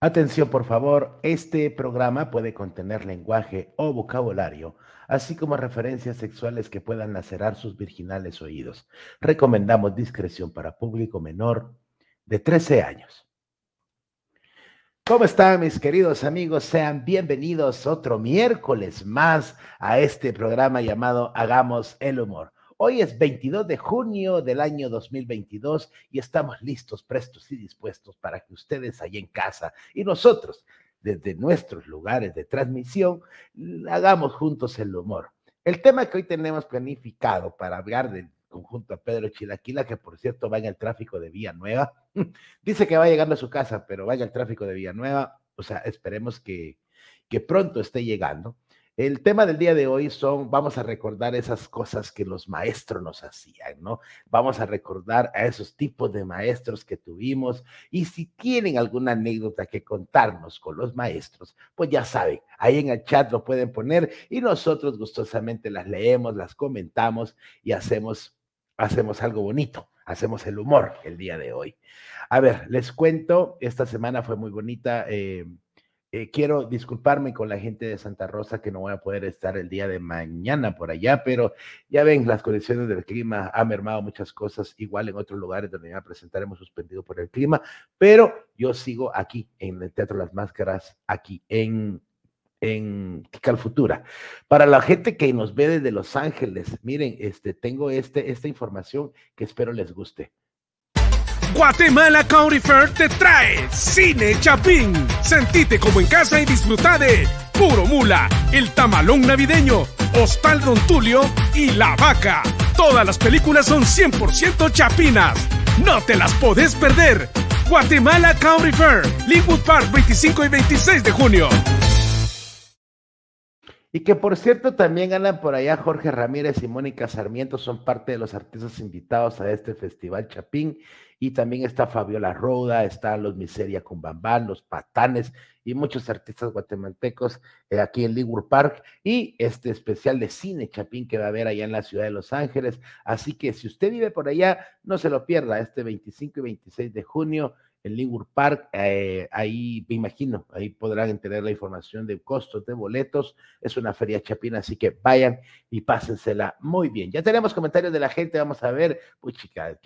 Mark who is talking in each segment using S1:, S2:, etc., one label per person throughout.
S1: Atención, por favor, este programa puede contener lenguaje o vocabulario, así como referencias sexuales que puedan lacerar sus virginales oídos. Recomendamos discreción para público menor de 13 años. ¿Cómo están mis queridos amigos? Sean bienvenidos otro miércoles más a este programa llamado Hagamos el Humor. Hoy es 22 de junio del año 2022 y estamos listos, prestos y dispuestos para que ustedes allí en casa y nosotros desde nuestros lugares de transmisión hagamos juntos el humor. El tema que hoy tenemos planificado para hablar del conjunto a Pedro Chilaquila, que por cierto va en el tráfico de Villanueva, dice que va llegando a su casa, pero vaya el tráfico de Villanueva, o sea, esperemos que, que pronto esté llegando. El tema del día de hoy son, vamos a recordar esas cosas que los maestros nos hacían, ¿no? Vamos a recordar a esos tipos de maestros que tuvimos y si tienen alguna anécdota que contarnos con los maestros, pues ya saben, ahí en el chat lo pueden poner y nosotros gustosamente las leemos, las comentamos y hacemos, hacemos algo bonito hacemos el humor el día de hoy. A ver, les cuento, esta semana fue muy bonita. Eh, eh, quiero disculparme con la gente de Santa Rosa que no voy a poder estar el día de mañana por allá, pero ya ven, las condiciones del clima han mermado muchas cosas, igual en otros lugares donde ya presentaremos suspendido por el clima, pero yo sigo aquí en el Teatro Las Máscaras, aquí en en Futura. Para la gente que nos ve desde Los Ángeles, miren, este, tengo este, esta información que espero les guste.
S2: Guatemala County Fair te trae Cine Chapín. Sentite como en casa y disfruta de Puro Mula, El Tamalón Navideño, Hostal Don Tulio y La Vaca. Todas las películas son 100% chapinas. No te las podés perder. Guatemala County Fair, Linwood Park, 25 y 26 de junio.
S1: Y que por cierto también andan por allá Jorge Ramírez y Mónica Sarmiento, son parte de los artistas invitados a este festival Chapín. Y también está Fabiola Roda, están los Miseria Cumbambán, los Patanes y muchos artistas guatemaltecos eh, aquí en Ligure Park. Y este especial de cine Chapín que va a haber allá en la ciudad de Los Ángeles. Así que si usted vive por allá, no se lo pierda este 25 y 26 de junio en Linwood Park. Eh, ahí me imagino, ahí podrán tener la información de costos de boletos. Es una feria chapina, así que vayan y pásensela muy bien. Ya tenemos comentarios de la gente, vamos a ver. Uy, chica,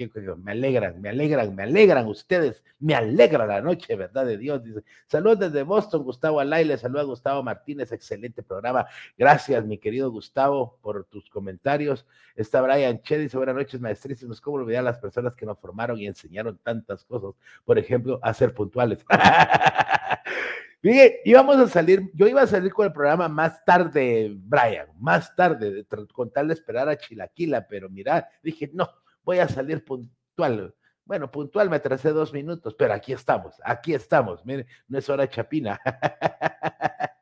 S1: me alegran, me alegran, me alegran ustedes, me alegra la noche, ¿verdad? De Dios. Dice, saludos desde Boston, Gustavo Alaile, saludos a Gustavo Martínez, excelente programa. Gracias, mi querido Gustavo, por tus comentarios. Está Brian Che, dice, buenas noches, maestrísimos. ¿Cómo olvidar a las personas que nos formaron y enseñaron tantas cosas? Por ejemplo, a ser puntuales. Mire, íbamos a salir, yo iba a salir con el programa más tarde, Brian, más tarde, con tal de esperar a Chilaquila, pero mira, dije, no, voy a salir puntual. Bueno, puntual me atrasé dos minutos, pero aquí estamos, aquí estamos. Mire, no es hora chapina.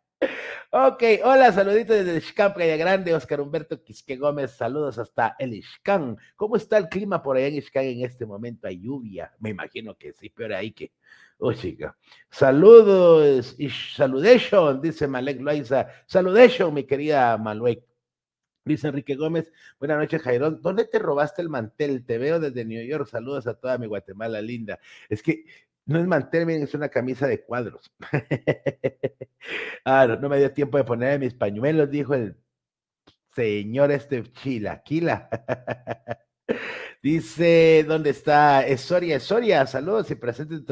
S1: Ok, hola, saluditos desde Ixcán, Playa Grande, Oscar Humberto Quisque Gómez, saludos hasta el Ixcán. ¿Cómo está el clima por allá en Ixcán en este momento? ¿Hay lluvia? Me imagino que sí, pero ahí que... Oh, chica. Saludos saludation, dice Malek Loaiza. Saludation, mi querida Maluek. Dice Enrique Gómez, buenas noches, Jairón. ¿Dónde te robaste el mantel? Te veo desde New York. Saludos a toda mi Guatemala linda. Es que no es mantel, miren, es una camisa de cuadros. ah, no, me dio tiempo de poner mis pañuelos, dijo el señor este chilaquila. Dice, ¿dónde está Esoria? Esoria, saludos y presentes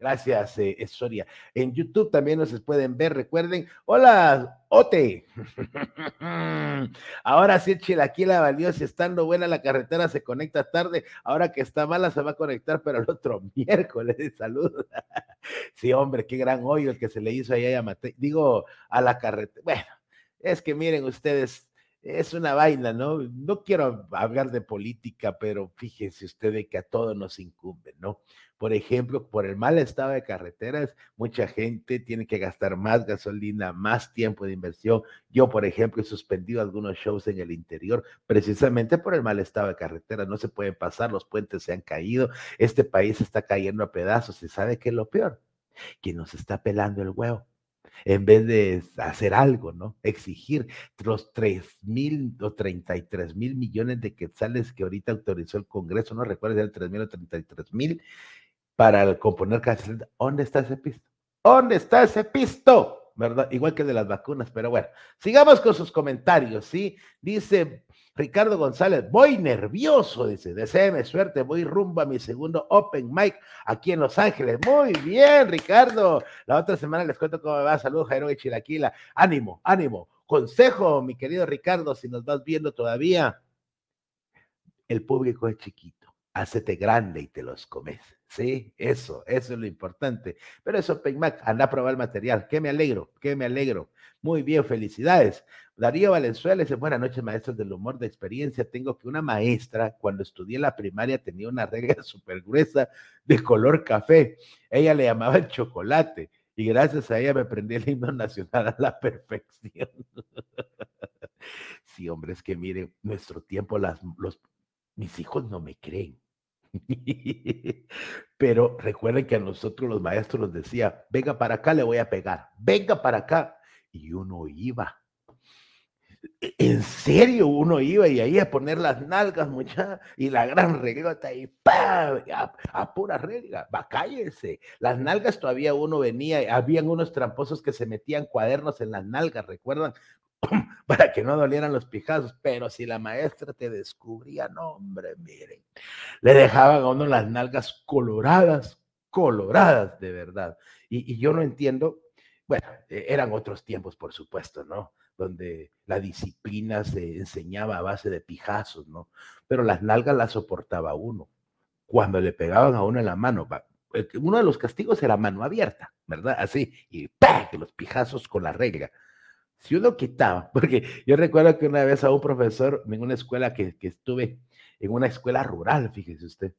S1: Gracias, eh, Soria. En YouTube también nos pueden ver. Recuerden, hola, Ote. Ahora sí, Chilaquila valió. Si estando buena la carretera, se conecta tarde. Ahora que está mala, se va a conectar, pero el otro miércoles. Saludos. sí, hombre, qué gran hoyo el que se le hizo allá a Mate. Digo, a la carretera. Bueno, es que miren ustedes, es una vaina, ¿no? No quiero hablar de política, pero fíjense ustedes que a todos nos incumbe, ¿no? Por ejemplo, por el mal estado de carreteras, mucha gente tiene que gastar más gasolina, más tiempo de inversión. Yo, por ejemplo, he suspendido algunos shows en el interior precisamente por el mal estado de carreteras. No se pueden pasar, los puentes se han caído, este país está cayendo a pedazos. ¿Y sabe qué es lo peor? Que nos está pelando el huevo en vez de hacer algo, ¿no? Exigir los 3 mil o 33 mil millones de quetzales que ahorita autorizó el Congreso, no recuerdo si era 3 mil o 33 mil, para componer cárcel. ¿Dónde está ese piso? ¿Dónde está ese pisto? ¿Verdad? Igual que el de las vacunas, pero bueno, sigamos con sus comentarios, ¿sí? Dice Ricardo González, voy nervioso, dice, deséeme suerte, voy rumbo a mi segundo Open Mic aquí en Los Ángeles. Muy bien, Ricardo. La otra semana les cuento cómo me va. Saludos, Jairo de Chilaquila. Ánimo, ánimo. Consejo, mi querido Ricardo, si nos vas viendo todavía, el público es chiquito, hacete grande y te los comes. Sí, eso, eso es lo importante. Pero eso, Mac, anda a probar el material. Que me alegro, que me alegro. Muy bien, felicidades. Darío Valenzuela dice, buenas noches, maestros del humor de experiencia. Tengo que una maestra, cuando estudié la primaria, tenía una regla súper gruesa de color café. Ella le llamaba el chocolate y gracias a ella me aprendí el himno nacional a la perfección. sí, hombre, es que mire, nuestro tiempo, las, los, mis hijos no me creen. Pero recuerden que a nosotros los maestros nos decía, venga para acá, le voy a pegar, venga para acá. Y uno iba. E, en serio, uno iba y ahí a poner las nalgas, mucha, y la gran reglota y ¡pam! A, pura regla, va, cállese. Las nalgas todavía uno venía, habían unos tramposos que se metían cuadernos en las nalgas, ¿recuerdan? para que no dolieran los pijazos, pero si la maestra te descubría, no, hombre, miren, le dejaban a uno las nalgas coloradas, coloradas de verdad. Y, yo no entiendo, bueno, e, eran otros tiempos, por supuesto, ¿no? Donde la disciplina se enseñaba a base de pijazos, ¿no? Pero las nalgas las soportaba uno. Cuando le pegaban a uno en la mano, uno de los castigos era mano abierta, ¿verdad? Así, y ¡pah! los pijazos con la regla si uno quitaba, porque yo recuerdo que una vez a un profesor en una escuela que, estuve, en una escuela rural, fíjese usted,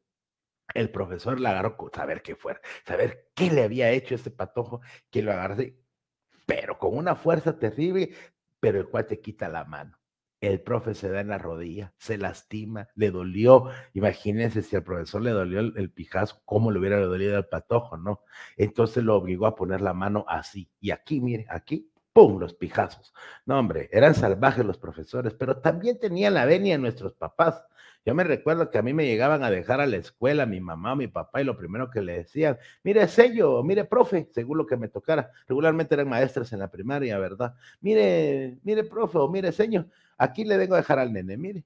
S1: el profesor le agarró, saber qué fuera, saber qué le había hecho ese patojo, que lo agarró, pero con una fuerza terrible, pero el cual te quita la mano. El profe se da en la rodilla, se lastima, le dolió. Imagínense si al profesor le dolió el, el pijazo, cómo le hubiera dolido al patojo, ¿no? Entonces lo obligó a poner la mano así. Y aquí, mire, aquí, ¡pum! los pijazos. No, hombre, eran salvajes los profesores, pero también tenían la venia nuestros papás. Yo me recuerdo que a mí me llegaban a dejar a la escuela mi mamá, mi papá, y lo primero que le decían, mire sello, mire profe, según lo que me tocara. Regularmente eran maestras en la primaria, ¿verdad? Mire, mire profe, o mire señor, aquí le vengo a dejar al nene, mire,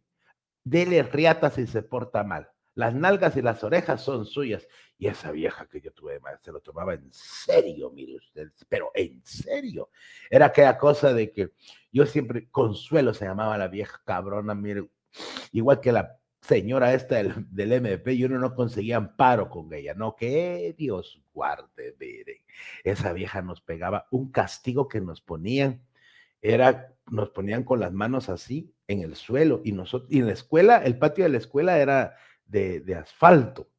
S1: dele riata si se porta mal. Las nalgas y las orejas son suyas. Y esa vieja que yo tuve, se lo tomaba en serio, mire usted, pero en serio. Era aquella cosa de que yo siempre, Consuelo se llamaba la vieja cabrona, mire, igual que la señora esta del, del MP, y uno no conseguía amparo con ella, no, que Dios guarde, miren. Esa vieja nos pegaba un castigo que nos ponían, era, nos ponían con las manos así en el suelo, y nosotros, y en la escuela, el patio de la escuela era de, asfalto,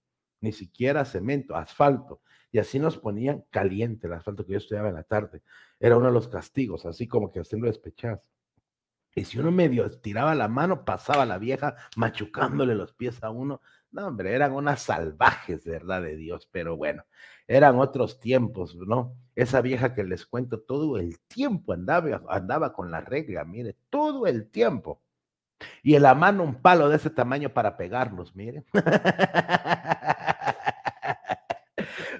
S1: ni siquiera cemento, asfalto. Y así nos ponían caliente el asfalto que yo estudiaba en la tarde. Era uno de los castigos, así como que haciendo despechas. Y si uno medio tiraba la mano, pasaba la vieja machucándole los pies a uno. No, hombre, eran unas salvajes, verdad de Dios, pero bueno, eran otros tiempos, ¿no? Esa vieja que les cuento todo el tiempo andaba, andaba con la regla, mire, todo el tiempo. Y en la mano un palo de ese tamaño para pegarlos, miren.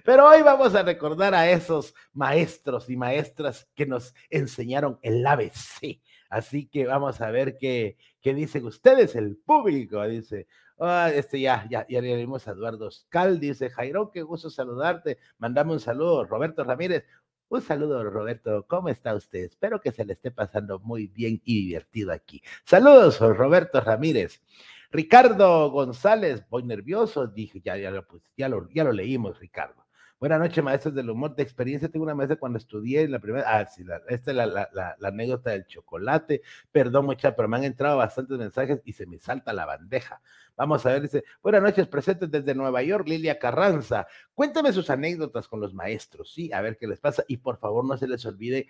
S1: Pero hoy vamos a recordar a esos maestros y maestras que nos enseñaron el ABC. Así que vamos a ver qué, qué dicen ustedes, el público. Dice, ah, este ya, ya, ya leímos a Eduardo Scal, dice, Jairo, qué gusto saludarte. Mandame un saludo. Roberto Ramírez, un saludo, Roberto. ¿Cómo está usted? Espero que se le esté pasando muy bien y divertido aquí. Saludos, Roberto Ramírez. Ricardo González, voy nervioso, dije, ya, ya, pues, ya, lo, ya lo leímos, Ricardo. Buenas noches, maestros del humor. De experiencia, tengo una maestra cuando estudié en la primera. Ah, sí, esta es la, la, la, anécdota del chocolate. Perdón, mucha, pero me han entrado bastantes mensajes y se me salta la bandeja. Vamos a ver, dice, buenas noches, presentes desde Nueva York, Lilia Carranza. Cuéntame sus anécdotas con los maestros, ¿sí? A ver qué les pasa. Y por favor, no se les olvide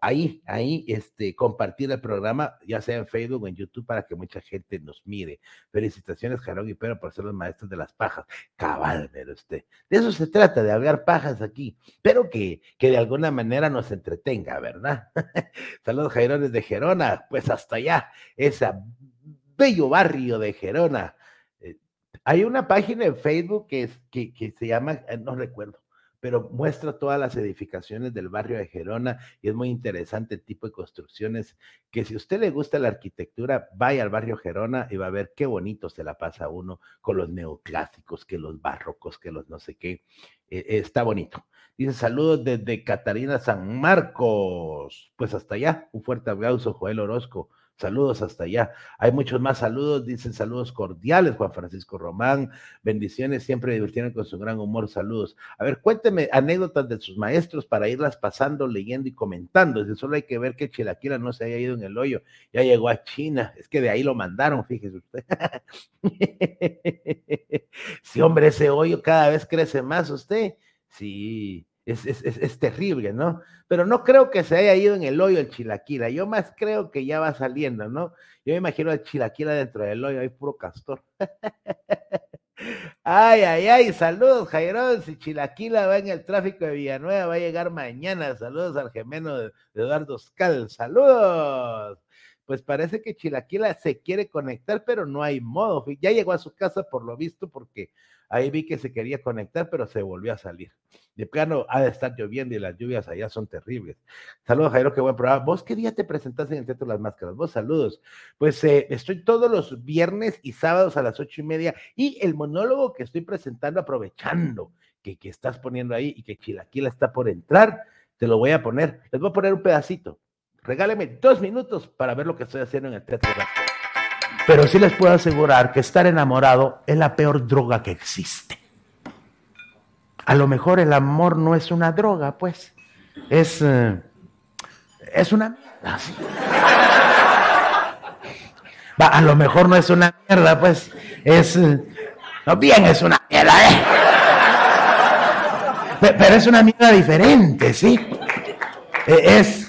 S1: ahí, ahí, este, compartir el programa, ya sea en Facebook o en YouTube, para que mucha gente nos mire. Felicitaciones, Jarón y Pedro, por ser los maestros de las pajas. Cabal, pero usted. De eso se trata, de hablar pajas aquí, pero que, que de alguna manera nos entretenga, ¿verdad? Saludos, Jairones de Gerona, pues hasta allá, ese bello barrio de Gerona. Eh, hay una página en Facebook que, es, que, que se llama, eh, no recuerdo, pero muestra todas las edificaciones del barrio de Gerona y es muy interesante el tipo de construcciones que si a usted le gusta la arquitectura, vaya al barrio Gerona y va a ver qué bonito se la pasa uno con los neoclásicos, que los barrocos, que los no sé qué. Eh, está bonito. Dice saludos desde Catarina San Marcos. Pues hasta allá, un fuerte abrazo, Joel Orozco. Saludos hasta allá. Hay muchos más saludos, dicen saludos cordiales, Juan Francisco Román. Bendiciones, siempre divirtieron con su gran humor. Saludos. A ver, cuénteme anécdotas de sus maestros para irlas pasando, leyendo y comentando. Dice, solo hay que ver que Chilaquila no se haya ido en el hoyo, ya llegó a China. Es que de ahí lo mandaron, fíjese usted. sí, hombre, ese hoyo cada vez crece más usted. Sí, es, terrible, ¿no? Pero no creo que se haya ido en el hoyo el chilaquila, yo más creo que ya va saliendo, ¿no? Yo me imagino el chilaquila dentro del hoyo, hay puro castor. ay, ay, ay, saludos, Jairón, si chilaquila va en el tráfico de Villanueva, va a llegar mañana, saludos al gemeno de, Eduardo Scal, saludos. Pues parece que Chilaquila se quiere conectar, pero no hay modo. Ya llegó a su casa por lo visto, porque ahí vi que se quería conectar, pero se volvió a salir. De plano ha de estar lloviendo y las lluvias allá son terribles. Saludos, Jairo, qué buen programa. ¿Vos qué día te presentaste en el Teatro de las Máscaras? Vos saludos. Pues eh, estoy todos los viernes y sábados a las ocho y media y el monólogo que estoy presentando, aprovechando que, que estás poniendo ahí y que Chilaquila está por entrar, te lo voy a poner. Les voy a poner un pedacito. Regáleme dos minutos para ver lo que estoy haciendo en el Teatro. Pero sí les puedo asegurar que estar enamorado es la peor droga que existe. A lo mejor el amor no es una droga, pues. Es, eh, es una mierda. a lo mejor no es una mierda, pues. Es. Eh, no, bien, es una mierda, ¿eh? Pero es una mierda diferente, ¿sí? E, es,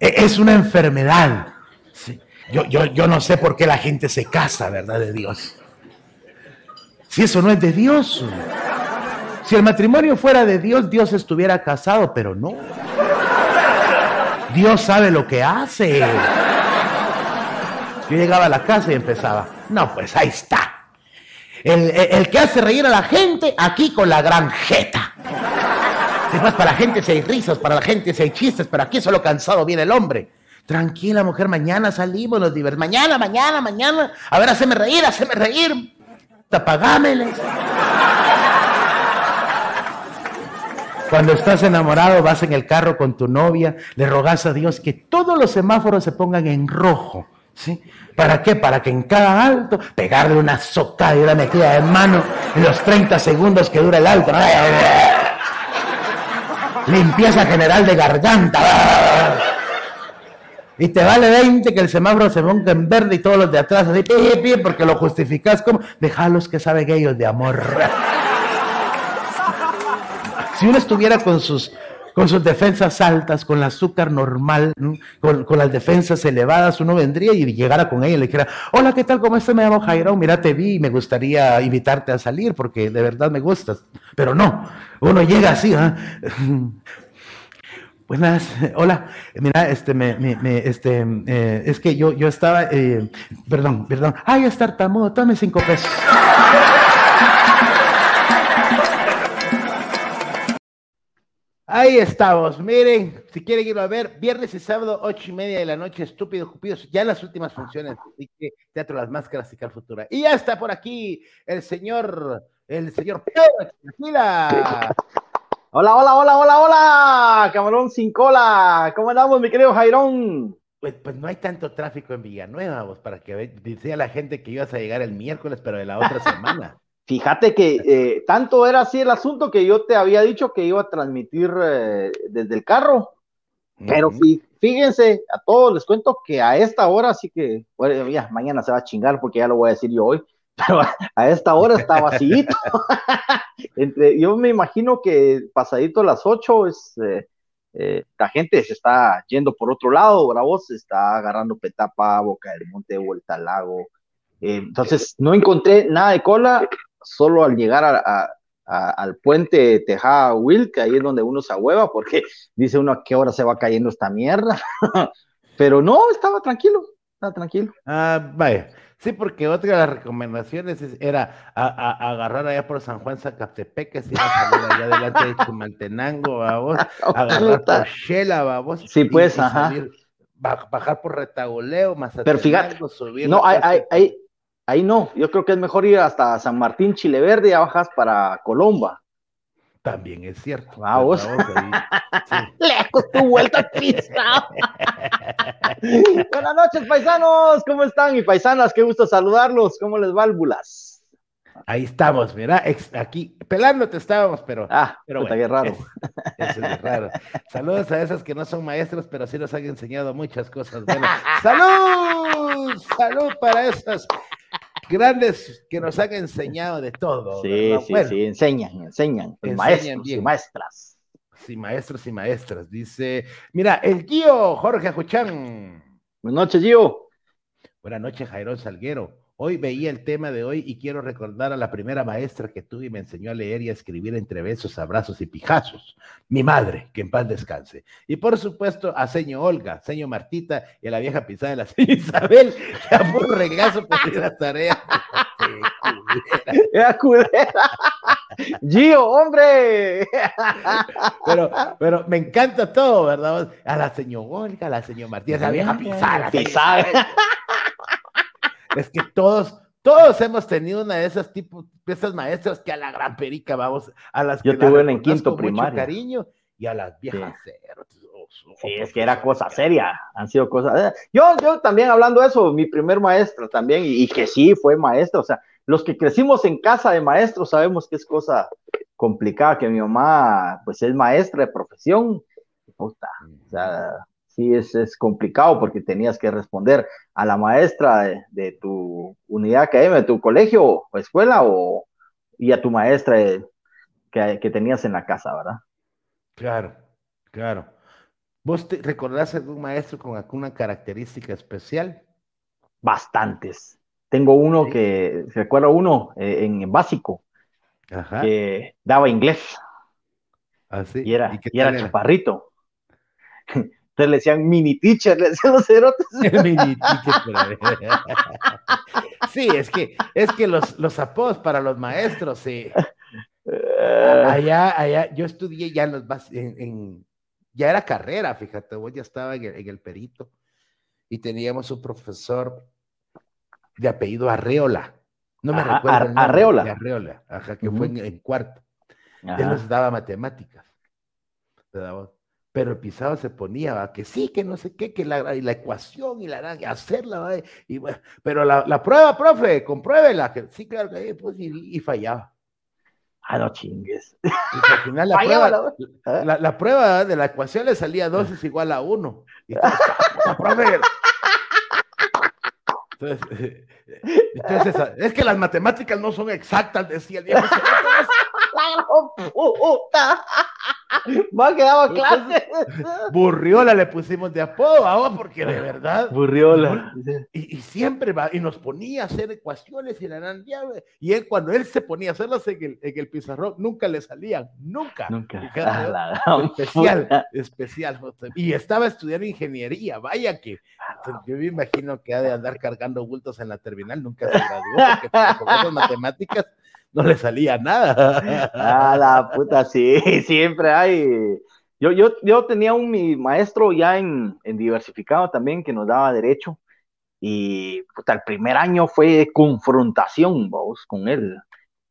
S1: es una enfermedad. Yo, yo, yo no sé por qué la gente se casa, ¿verdad? De Dios. Si eso no es de Dios. Si el matrimonio fuera de Dios, Dios estuviera casado, pero no. Dios sabe lo que hace. Yo llegaba a la casa y empezaba, no, pues ahí está. El, que hace reír a la gente aquí con la gran jeta. Después para la gente si hay risas, para la gente si hay chistes, pero aquí solo cansado viene el hombre. Tranquila, mujer, mañana salimos, nos divertimos. Mañana, mañana, mañana. A ver, haceme reír, haceme reír. Tapagámeles. Cuando estás enamorado, vas en el carro con tu novia, le rogas a Dios que todos los semáforos se pongan en rojo. ¿Sí? ¿Para qué? Para que en cada alto pegarle una socada y una metida de mano en los 30 segundos que dura el alto. Limpieza general de garganta. Y te vale 20 que el semáforo se ponga en verde y todos los de atrás así, porque lo justificas como, dejalos que saben ellos de amor. Si uno estuviera con sus, con sus defensas altas, con el azúcar normal, con, las defensas elevadas, uno vendría y llegara con ella y le dijera, hola, ¿qué tal? ¿Cómo estás? Me llamo Jairo, mira, te vi y me gustaría invitarte a salir porque de verdad me gustas. Pero no, uno llega así, ¿ah? Buenas, hola, mira, este, me, me, este, eh, es que yo, yo estaba, eh, perdón, perdón, ay, es tartamudo, dame cinco pesos. Ahí estamos, miren, si quieren irlo a ver, viernes y sábado, ocho y media de la noche, estúpido, cupidos, ya las últimas funciones, así que Teatro Las Máscaras y Cal Futura. Y ya está por aquí el señor, el señor Pedro Hola,
S3: hola, hola, hola, hola, camarón sin cola, ¿cómo andamos, mi querido Jairón?
S1: Pues, pues no hay tanto tráfico en Villanueva, vos, para que decía la gente que ibas a llegar el miércoles, pero de la otra semana.
S3: Fíjate que eh, tanto era así el asunto que yo te había dicho que iba a transmitir eh, desde el carro. Pero fíjense, a todos les cuento que a esta hora sí que, bueno, ya, mañana se va a chingar porque ya lo voy a decir yo hoy, pero a esta hora está vacío. Entre, yo me imagino que pasadito las ocho es, eh, la gente se está yendo por otro lado, Bravo se está agarrando Petapa, Boca del Monte, Vuelta al Lago. entonces no encontré nada de cola, solo al llegar a, al puente Tejada Will, que ahí es donde uno se ahueva, porque dice uno a qué hora se va cayendo esta mierda. Pero no, estaba tranquilo. está tranquilo.
S1: Ah, vaya. Sí, porque otra de las recomendaciones era a, agarrar allá por San Juan Zacatepec, ir a salir allá delante de Chumaltenango, vamos, agarrar por Shela, vamos.
S3: Sí, pues, ajá.
S1: bajar por Retagoleo, más
S3: Pero fíjate, subir no, hay, hay, ahí no, yo creo que es mejor ir hasta San Martín, Chile Verde, y bajas para Colomba.
S1: También es cierto.
S3: Vamos. Lejos tu vuelta pista. Buenas noches, paisanos. ¿Cómo están? Y paisanas, qué gusto saludarlos. ¿Cómo les válvulas?
S1: Ahí estamos, mira, aquí pelándote estábamos, pero.
S3: Ah, pero bueno, qué raro.
S1: eso es raro. Saludos a esas que no son maestros, pero sí nos han enseñado muchas cosas buenas. ¡Salud! ¡Salud para esas grandes que nos han enseñado de todo.
S3: Sí, sí, sí, enseñan, enseñan, maestros y maestras.
S1: Sí, maestros y maestras. Dice, mira, el tío Jorge Ajuchán.
S3: Buenas noches, Gio.
S1: Buenas noches, Jairón Salguero. Hoy veía el tema de hoy y quiero recordar a la primera maestra que tuve y me enseñó a leer y a escribir entre besos, abrazos y pijazos. Mi madre, que en paz descanse. Y por supuesto a señor Olga, señor Martita y a la vieja pisada de la señora Isabel, que a un regazo por la tarea.
S3: Era culera. Gio, hombre.
S1: Pero, pero me encanta todo, ¿verdad? A la señor Olga, a la señora Martita, a la vieja pisada. pisada es que todos, todos hemos tenido una de esas tipos, esas maestras que a la gran perica vamos, a las
S3: que
S1: Yo
S3: tuve en quinto primario.
S1: cariño y a las viejas
S3: sí. Sí, es que era cosa seria, han sido cosas. Eh, yo, yo también hablando de eso, mi primer maestro también, y, que sí fue maestro, o sea, los que crecimos en casa de maestros sabemos que es cosa complicada, que mi mamá, pues es maestra de profesión, puta, o sea, sí es, complicado porque tenías que responder a la maestra de, tu unidad académica, de tu colegio o escuela, o, y a tu maestra que, tenías en la casa, ¿verdad?
S1: Claro, claro. ¿Vos te recordás algún maestro con alguna característica especial?
S3: Bastantes. Tengo uno que, recuerdo uno eh, en básico, que daba inglés.
S1: ¿Ah, sí?
S3: Y era, y era chaparrito. le decían mini teacher, le decían los cerotes. mini teacher,
S1: sí, es que, es que los, los apodos para los maestros, sí. Eh. Allá, allá, yo estudié ya en los en, ya era carrera, fíjate, vos ya estaba en el, perito y teníamos un profesor de apellido Arreola. No me recuerdo.
S3: Arreola.
S1: Arreola, ajá, que fue en, cuarto. Él nos daba matemáticas. Daba, pero el pisado se ponía, que sí, que no sé qué, que la, la ecuación y la hacerla, y, pero la, la, prueba, profe, compruébela, que sí, claro que pues, y, fallaba.
S3: Ah, no chingues.
S1: Y al final la, prueba, la, la, prueba de la ecuación le salía 2 es igual a 1. Y la profe. Entonces, entonces, es que las matemáticas no son exactas, decía el viejo.
S3: La puta. Va quedaba clase.
S1: Burriola le pusimos de apodo, ahora porque de verdad.
S3: Burriola.
S1: Y, siempre va, y nos ponía a hacer ecuaciones y la Y él, cuando él se ponía a hacerlas en el, en el pizarrón, nunca le salían, nunca.
S3: Nunca.
S1: especial, especial. Y estaba estudiando ingeniería, vaya que. Yo me imagino que ha de andar cargando bultos en la terminal, nunca se graduó, porque con esas matemáticas no le salía nada.
S3: Ah, la puta, sí, siempre hay. Yo, yo, yo tenía un mi maestro ya en, en diversificado también que nos daba derecho y puta, el primer año fue confrontación, vos, con él.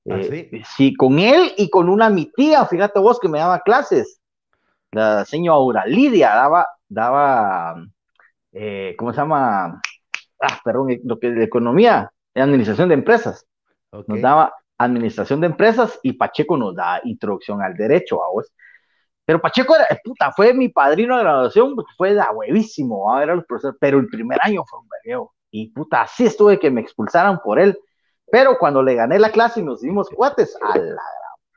S3: ¿Ah, eh, sí? con él y con una mi tía, fíjate vos que me daba clases. La señora Lidia daba, daba, eh, ¿cómo se llama? Ah, perdón, lo que de economía, de administración de empresas. Nos daba administración de empresas y Pacheco nos da introducción al derecho, a vos. Pero Pacheco era, puta, fue mi padrino de graduación, fue de huevísimo, a ver a los profesores, pero el primer año fue un vergueo. Y puta, así estuve que me expulsaran por él. Pero cuando le gané la clase y nos dimos cuates, a la gran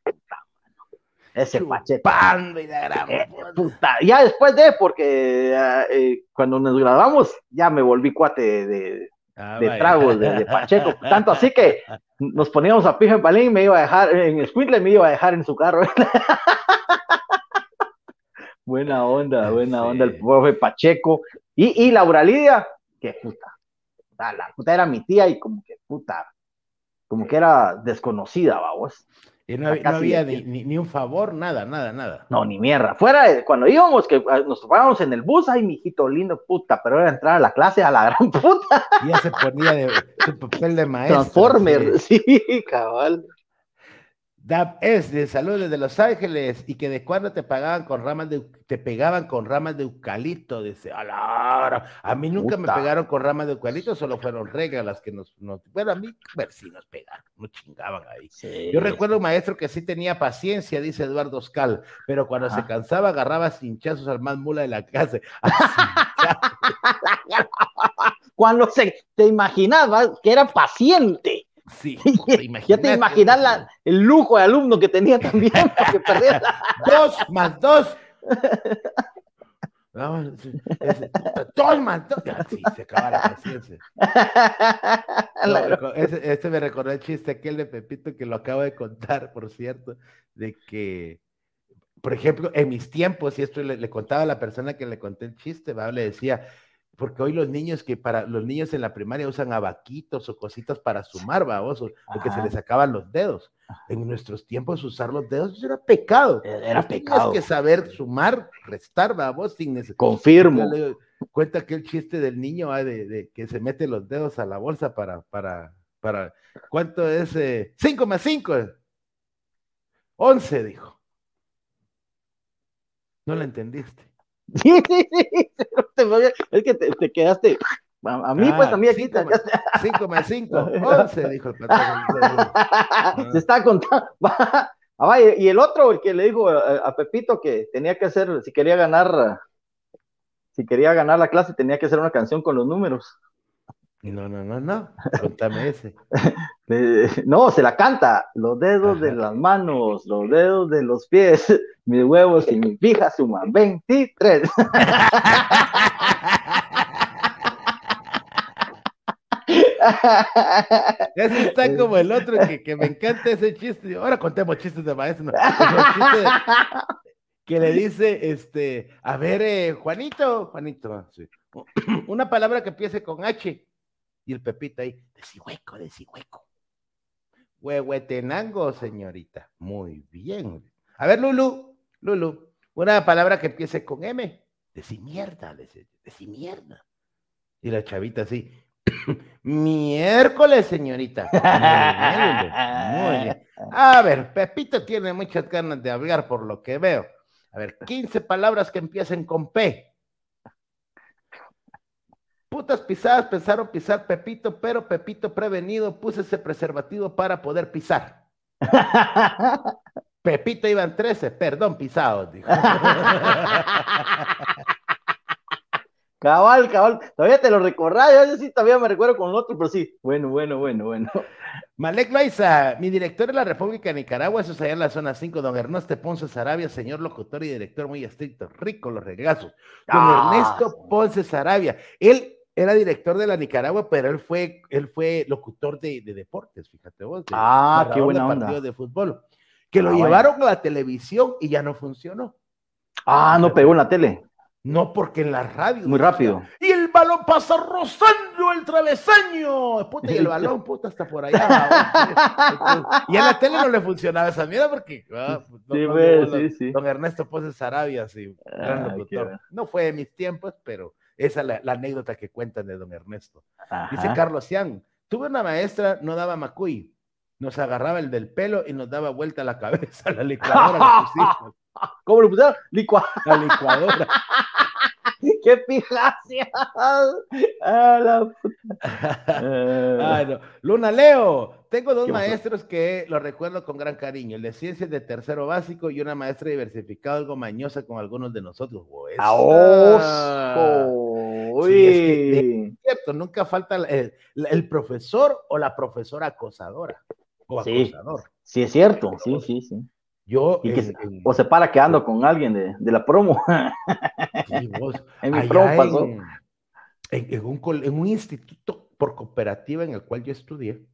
S3: puta, mano. Ese Pacheco.
S1: Y la gran
S3: eh, puta. Ya después de, porque eh, eh, cuando nos graduamos, ya me volví cuate de, Ah, de tragos de, Pacheco, tanto así que nos poníamos a pijo en palín, me iba a dejar, en Squintle me iba a dejar en su carro. buena onda, buena onda el profe Pacheco. Y, y Laura Lidia, que puta, puta, la puta era mi tía y como que puta, como que era desconocida, vamos.
S1: Y no, había ni, un favor, nada, nada, nada.
S3: No, ni mierda. Fuera, cuando íbamos, que ah, nos topábamos en el bus, ay, mijito lindo, puta, pero era entrar a la clase a la gran puta.
S1: Ya se ponía de, su papel de maestro.
S3: Transformer, sí cabal
S1: es de salud desde Los Ángeles. Y que de cuando te pagaban con ramas de te pegaban con ramas de eucalipto, dice, a a mí nunca me pegaron con ramas de eucalipto, solo fueron reglas las que nos, bueno, a mí, ver si nos pegaron, nos chingaban ahí. Yo recuerdo un maestro que sí tenía paciencia, dice Eduardo Oscal, pero cuando se cansaba agarraba cinchazos al más mula de la casa.
S3: cuando se te imaginaba que era paciente.
S1: Sí,
S3: ya te imaginas el lujo de alumno que tenía también,
S1: dos más dos. dos más dos. Sí, se acaba la paciencia. este, me recordó el chiste aquel de Pepito que lo acabo de contar, por cierto, de que, por ejemplo, en mis tiempos, y esto le, contaba a la persona que le conté el chiste, ¿va? le decía, porque hoy los niños que para los niños en la primaria usan abaquitos o cositas para sumar, baboso, porque se les sacaban los dedos. En nuestros tiempos usar los dedos era pecado.
S3: E-, era pecado.
S1: Tienes que saber sumar, restar, babos, sin necesidad.
S3: Confirmo.
S1: Cuenta aquel chiste del niño ah, de, que se mete los dedos a la bolsa para, para, para, ¿cuánto es? 5 eh? más 5. 11, dijo. No lo entendiste.
S3: Sí, sí, sí. Es que te, quedaste. A, mí, pues, a mí aquí
S1: 5 más 5, 11, dijo el
S3: patrón. Se está contando. Ah, y el otro, el que le dijo a, Pepito que tenía que hacer, si quería ganar, si quería ganar la clase, tenía que hacer una canción con los números.
S1: No, no, no, no. Contame ese.
S3: no, se la canta. Los dedos de las manos, los dedos de los pies, mis huevos y mis viejas suman 23.
S1: Ese está como el otro que, me encanta ese chiste. Ahora contemos chistes de maestro. que le dice, este, a ver, eh, Juanito, Juanito, una palabra que empiece con H. Y el Pepito ahí, de hueco, de hueco. Huehuetenango, señorita. Muy bien. A ver, Lulu, Lulu, una palabra que empiece con M. De mierda, de, mierda. Y la chavita así, Miércoles, señorita. Muy bien, A ver, Pepito tiene muchas ganas de hablar por lo que veo. A ver, 15 palabras que empiecen con P. Putas pisadas pensaron pisar Pepito, pero Pepito prevenido puso ese preservativo para poder pisar. Pepito iban 13, perdón, pisados, dijo.
S3: Cabal, cabal, todavía te lo recordás, yo sí todavía me recuerdo con otro, pero sí, bueno, bueno, bueno, bueno.
S1: Malek Loaiza, mi director de la República de Nicaragua, eso es allá en la zona 5, don Ernesto Ponce Sarabia, señor locutor y director muy estricto, rico los regazos. Don ah, Ernesto Ponce Sarabia, él era director de la Nicaragua, pero él fue, él fue locutor de, deportes, fíjate vos.
S3: ah, qué buena onda.
S1: de fútbol. Que lo ah, llevaron a la televisión y ya no funcionó.
S3: Ah, no pegó en la tele.
S1: No, porque en la radio.
S3: Muy rápido.
S1: Y el balón pasa rozando el travesaño. Puta, y el balón, puta, está por allá. y en la tele no le funcionaba esa mierda porque. Ah, pues, sí, pues, sí, sí. Don Ernesto Pose Sarabia, sí, gran locutor. No fue de mis tiempos, pero esa es la, anécdota que cuentan de don Ernesto. Dice Carlos Cian, tuve una maestra, no daba macuy, nos agarraba el del pelo y nos daba vuelta la cabeza a la licuadora.
S3: ¿Cómo lo pusieron?
S1: La licuadora.
S3: ¡Qué pijacia! Ah,
S1: Luna Leo, tengo dos maestros que lo recuerdo con gran cariño, el de ciencias de tercero básico y una maestra diversificada, algo mañosa con algunos de nosotros.
S3: ¡Ah,
S1: es, cierto, nunca falta el, profesor o la profesora acosadora. O
S3: sí, acosador. sí, es cierto, sí, sí, sí.
S1: Yo,
S3: o se para quedando con alguien de, de la promo.
S1: en mi promo En, un, en, un, instituto por cooperativa en el cual yo estudié,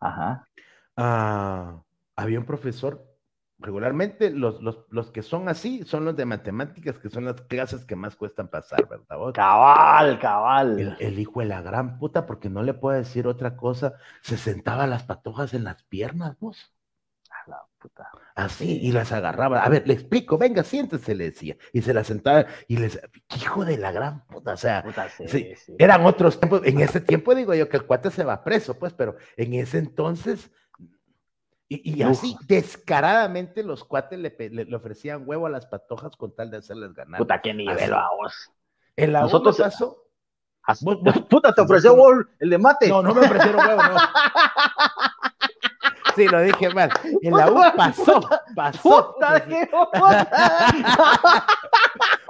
S3: Ajá.
S1: Ah, había un profesor regularmente los, los, los, que son así son los de matemáticas, que son las clases que más cuestan pasar, ¿verdad?
S3: Cabal, cabal.
S1: El, el, hijo de la gran puta, porque no le puedo decir otra cosa, se sentaba las patojas en las piernas, vos.
S3: A la puta.
S1: Así, y las agarraba. A ver, le explico, venga, siéntese, le decía. Y se las sentaba y les, hijo de la gran puta, o sea,
S3: Puta, sí,
S1: sí,
S3: sí.
S1: eran otros tiempos. En ese tiempo digo yo que el cuate se va preso, pues, pero en ese entonces, y, así descaradamente los cuates le, le- le ofrecían huevo a las patojas con tal de hacerles ganar.
S3: Puta, qué nivel.
S1: En la
S3: Nosotros-
S1: pasó.
S3: Puta, te ofreció Wol el de mate.
S1: No, no me ofrecieron huevo, no. Sí, lo dije mal. En la U pasó, pasó.
S3: Puta, qué.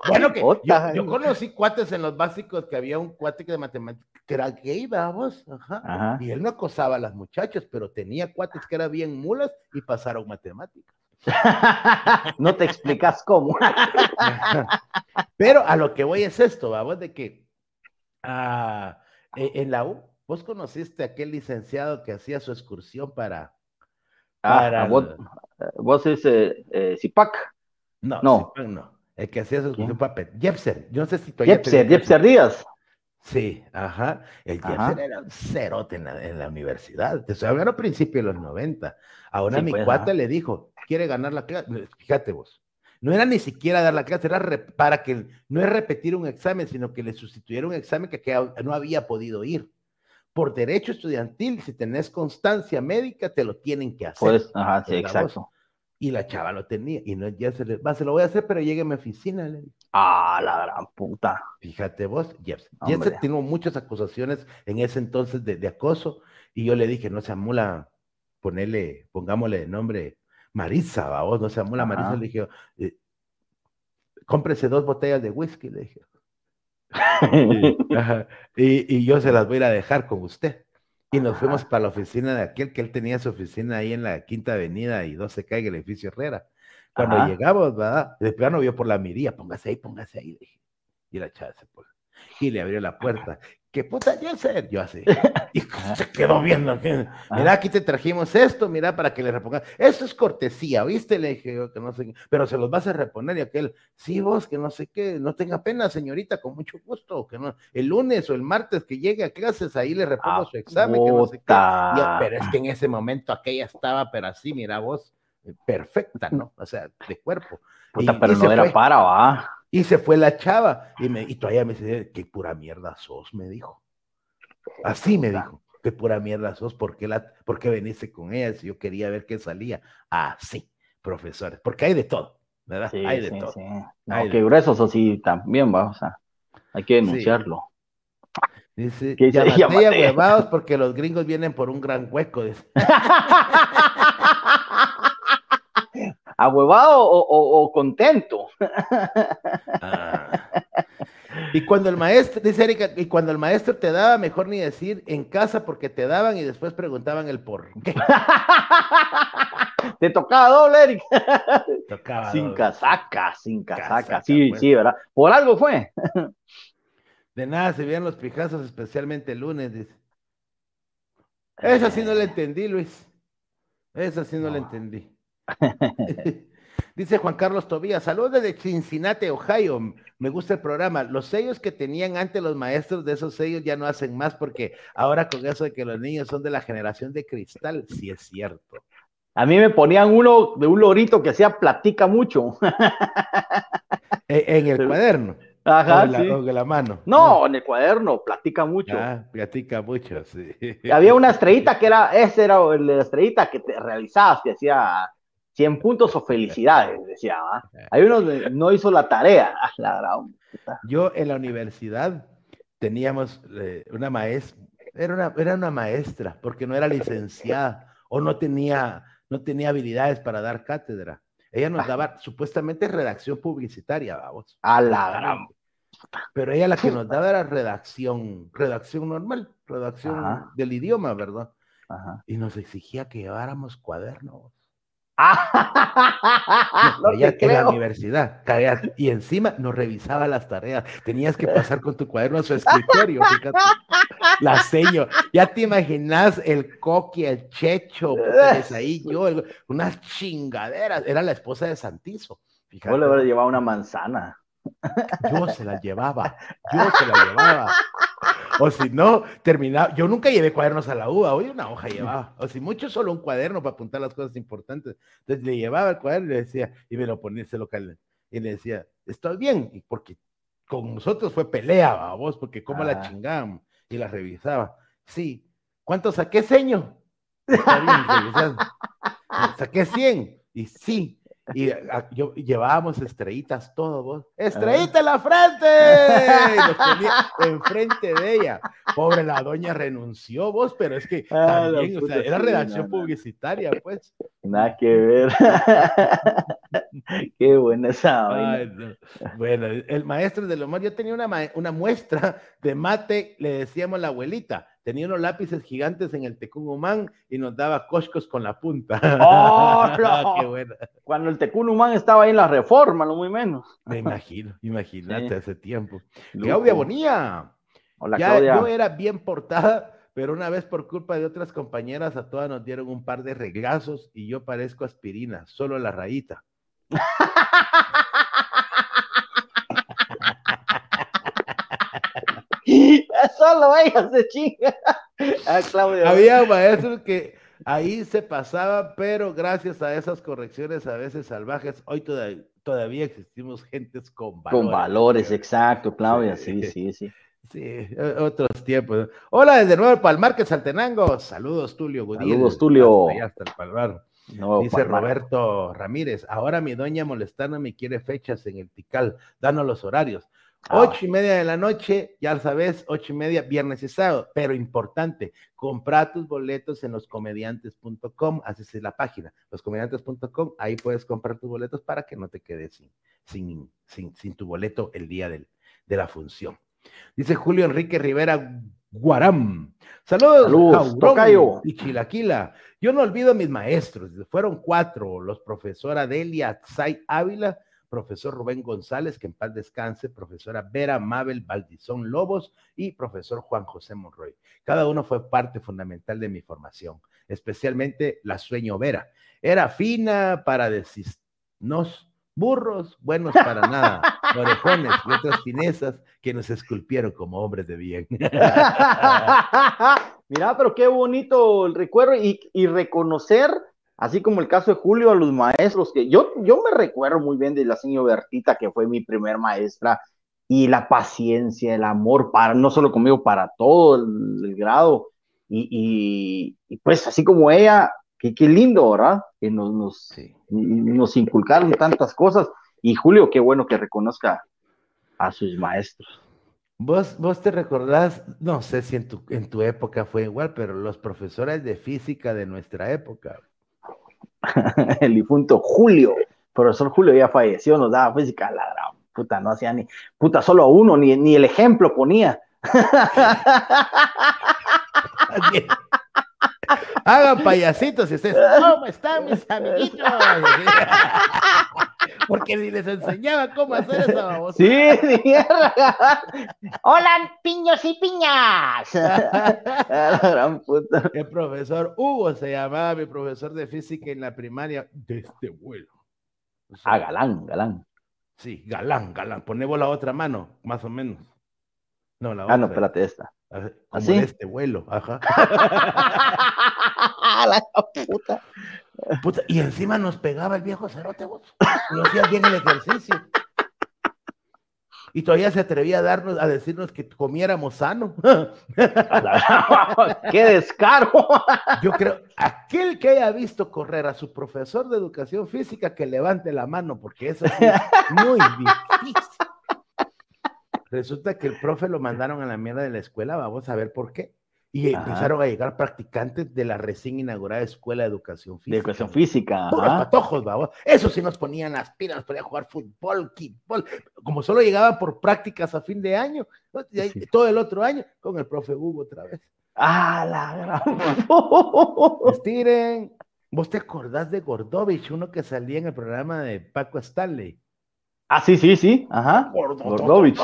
S1: Bueno, que yo, yo conocí cuates en los básicos que había un cuate que de matemáticas que era gay, vamos, ajá.
S3: Ajá.
S1: Y él no acosaba a las muchachas, pero tenía cuates que eran bien mulas y pasaron matemáticas.
S3: No te explicas cómo.
S1: Pero a lo que voy es esto, vamos, de que ah, e- en la U, vos conociste a aquel licenciado que hacía su excursión para. Para
S3: Ah, vos, vos es eh, eh, Zipac.
S1: no,
S3: no.
S1: sí, no, el que hacía su excursión
S3: ¿Quién?
S1: para. Pe- Jepser, yo no sé si te-
S3: Jepser, Jepser Díaz.
S1: Sí, ajá. El. Jepser era un cerote en la, en la universidad. Te estoy hablando a principios de los 90. Ahora
S3: Sí,
S1: mi
S3: pues,
S1: cuate
S3: ajá.
S1: le dijo, quiere ganar la clase. Fíjate vos. No era ni siquiera dar la clase, era para que no es repetir un examen, sino que le sustituyera un examen que, que no había podido ir. Por derecho estudiantil, si tenés constancia médica, te lo tienen que hacer.
S3: Pues, ajá, sí, exacto.
S1: Y la chava lo tenía. Y no, ya se le, va, se lo voy a hacer, pero llegue a mi oficina. le dije.
S3: Ah, la gran puta.
S1: Fíjate vos, Jeff. Jeff tengo muchas acusaciones en ese entonces de, de acoso y yo le dije, no se amula, ponele, pongámosle de nombre Marisa, ¿va vos, no se amula. Marisa, le dije, eh, cómprese dos botellas de whisky, le dije. Ajá, Y, y yo se las voy a ir a dejar con usted. Y nos
S3: Ajá.
S1: fuimos para la oficina de aquel que él tenía su oficina ahí en la Quinta Avenida y 12 calle, el edificio Herrera. Cuando
S3: Ajá.
S1: llegamos, ¿verdad? De plano vio por la miría, póngase ahí, póngase ahí, dije. Y la chava se pone. Y le abrió la puerta. ¿Qué puta yo ser? Yo así. Y se quedó viendo. que, Mira, aquí te trajimos esto, mira, para que le repongas. Esto es cortesía, ¿viste? Le dije yo que no sé, qué, pero se los vas a reponer y aquel, sí, vos, que no sé qué, no tenga pena, señorita, con mucho gusto, que no, el lunes o el martes que llegue a clases, ahí le repongo
S3: Ah,
S1: su examen, que no sé qué. Ya, pero es que en ese momento aquella estaba, pero así, mira vos, eh, perfecta, ¿no? O sea, de cuerpo.
S3: Puta,
S1: Y-
S3: pero
S1: y
S3: no era
S1: fue.
S3: para, va.
S1: Y se fue la chava. Y, me, y todavía me dice, qué pura mierda sos, me dijo. Así me dijo, qué pura mierda sos, ¿por qué, la, por qué veniste con ella si yo quería ver qué salía? Así, profesores, porque hay de todo, ¿verdad?
S3: Sí,
S1: hay de
S3: sí,
S1: todo.
S3: sí. No,
S1: Hay de
S3: qué gruesos así también, va. O sea, hay que denunciarlo.
S1: Dice, ya huevados porque los gringos vienen por un gran hueco. dice.
S3: ¿Ahuevado o, o- o contento?
S1: Ah. Y cuando el maestro, dice Erika, y cuando el maestro te daba, mejor ni decir en casa porque te daban y después preguntaban el por qué.
S3: Te tocaba doble, Eric.
S1: Tocaba
S3: Sin
S1: doble.
S3: casaca, sin casaca.
S1: Casaca,
S3: Sí,
S1: pues.
S3: sí, ¿verdad? Por algo fue.
S1: De nada se vieron los pijazos, especialmente el lunes, dice. Esa sí no la entendí, Luis. Esa sí no, la
S3: No.
S1: entendí. Dice Juan Carlos Tobías, saludos desde Cincinnati, Ohio. Me gusta el programa. Los sellos que tenían antes los maestros de esos sellos ya no hacen más porque ahora con eso de que los niños son de la generación de cristal, sí es cierto.
S3: A mí me ponían uno de un lorito que hacía platica mucho.
S1: E- En, el cuaderno.
S3: Ajá,
S1: o, la,
S3: sí.
S1: o en la mano.
S3: No, en el cuaderno, platica mucho.
S1: Ah, platica mucho, sí.
S3: Y había una estrellita que era, ese era la estrellita que te realizabas, que decía 100 puntos o felicidades, decía. ¿va? Hay uno que no hizo la tarea. Ah, la gran.
S1: Yo en la universidad teníamos eh, una maestra, era una, era una maestra, porque no era licenciada o no tenía, no tenía habilidades para dar cátedra. Ella nos daba supuestamente redacción publicitaria, vamos.
S3: A la gran.
S1: Pero ella la que nos daba era redacción, redacción normal, redacción
S3: Ajá.
S1: del idioma, ¿verdad?
S3: Ajá.
S1: Y nos exigía que lleváramos cuadernos. No, en la universidad. y encima nos revisaba las tareas. Tenías que pasar con tu cuaderno a su escritorio, fíjate. La seño. Ya te imaginas el coqui, el checho, ahí yo, unas chingaderas. Era la esposa de Santizo.
S3: Fíjate. Yo le llevaba una manzana.
S1: Yo se la llevaba, yo se la llevaba. O si no, terminaba. Yo nunca llevé cuadernos a la uva, hoy una hoja llevaba. O si mucho, solo un cuaderno para apuntar las cosas importantes. Entonces le llevaba el cuaderno y le decía, y me lo ponía ese local. Y le decía, estoy bien, y porque con nosotros fue pelea, vos, porque cómo la ah. chingábamos. Y la revisaba. Sí. ¿Cuánto saqué, señor? Saqué 100. Y sí, y yo llevábamos estrellitas todo, vos. ¡Estrellita en la frente! Y enfrente de ella. Pobre la doña renunció, vos, pero es que ah, también, o sea, era redacción publicitaria, pues.
S3: Nada que ver. Qué buena esa.
S1: Bueno, el maestro del humor, yo tenía una, una muestra de mate, le decíamos la abuelita tenía unos lápices gigantes en el Tecún y nos daba coscos con la punta.
S3: ¡Oh, Qué. Cuando el Tecún estaba ahí en la reforma, no muy menos.
S1: Me imagino, imagínate hace tiempo. Claudia Bonía. Hola, ya, Yo era bien portada, pero una vez por culpa de otras compañeras a todas nos dieron un par de regazos y yo parezco aspirina, solo la rayita.
S3: Solo ella se chinga.
S1: Ah, Había maestros que ahí se pasaba, pero gracias a esas correcciones a veces salvajes, hoy todavía, todavía existimos gentes con
S3: valores. Con valores, exacto, Claudia, sí, sí, sí.
S1: sí. otros tiempos. Hola, desde Nuevo Palmar, que Saltenango. Saludos, Tulio.
S3: Saludos, Tulio.
S1: Hasta, el Palmar. Dice Roberto Ramírez, ahora mi doña molestando me quiere fechas en el Tical, danos los horarios. Ah. Ocho y media de la noche, ya sabes, ocho y media, viernes y sábado. Pero importante, compra tus boletos en loscomediantes.com, así es la página, loscomediantes.com, ahí puedes comprar tus boletos para que no te quedes sin, sin, sin, sin tu boleto el día del, de la función. Dice Julio Enrique Rivera Guaram. Saludos,
S3: Saludos
S1: y Chilaquila. Yo no olvido a mis maestros, fueron cuatro, los profesora Delia Tsai Ávila, profesor Rubén González, que en paz descanse, profesora Vera Mabel Valdizón Lobos y profesor Juan José Monroy. Cada uno fue parte fundamental de mi formación, especialmente la sueño Vera. Era fina para decirnos burros, buenos para nada, orejones y otras finezas que nos esculpieron como hombres de bien.
S3: Mira, pero qué bonito el recuerdo y, y reconocer así como el caso de Julio, a los maestros, que yo, yo me recuerdo muy bien de la señora Bertita, que fue mi primer maestra, y la paciencia, el amor, para, no solo conmigo, para todo el, grado, y, pues así como ella, qué lindo, ¿verdad? Que nos, nos, nos inculcaron tantas cosas, y Julio, qué bueno que reconozca a sus maestros.
S1: Vos, vos te recordás, no sé si en tu, en tu época fue igual, pero los profesores de física de nuestra época,
S3: el difunto Julio, profesor Julio ya falleció, nos daba física, la puta, no hacía ni, puta, solo uno, ni, ni el ejemplo ponía.
S1: Hagan payasitos y ustedes, ¿cómo están mis amiguitos? Porque si les enseñaba cómo hacer esa babosa.
S3: Sí, Hola, piños y piñas.
S1: gran puta. El profesor Hugo se llamaba mi profesor de física en la primaria de este vuelo.
S3: ah, galán, galán.
S1: Sí, galán, galán. Ponemos la otra mano, más o menos.
S3: No, la otra. Ah, no, espérate, esta.
S1: Como ¿Así? de este vuelo, ajá.
S3: la puta.
S1: Puta, y encima nos pegaba el viejo cerote, vos. No hacías bien el ejercicio. Y todavía se atrevía a darnos, a decirnos que comiéramos sano.
S3: ¡Qué descaro!
S1: Yo creo, aquel que haya visto correr a su profesor de educación física, que levante la mano, porque eso es muy difícil. Resulta que el profe lo mandaron a la mierda de la escuela, vamos a ver por qué. Y empezaron a llegar practicantes de la recién inaugurada Escuela de Educación Física.
S3: De Educación Física.
S1: Puros patojos, vamos. Eso sí nos ponían las pilas, nos ponían a jugar fútbol, kickball. Como solo llegaban por prácticas a fin de año, todo el otro año, con el profe Hugo otra vez.
S3: ¡Ah, la gran!
S1: Estiren, ¿Vos te acordás de Gordovich, uno que salía en el programa de Paco Stanley?
S3: Ah, sí, sí, sí. Ajá.
S1: Gordovich.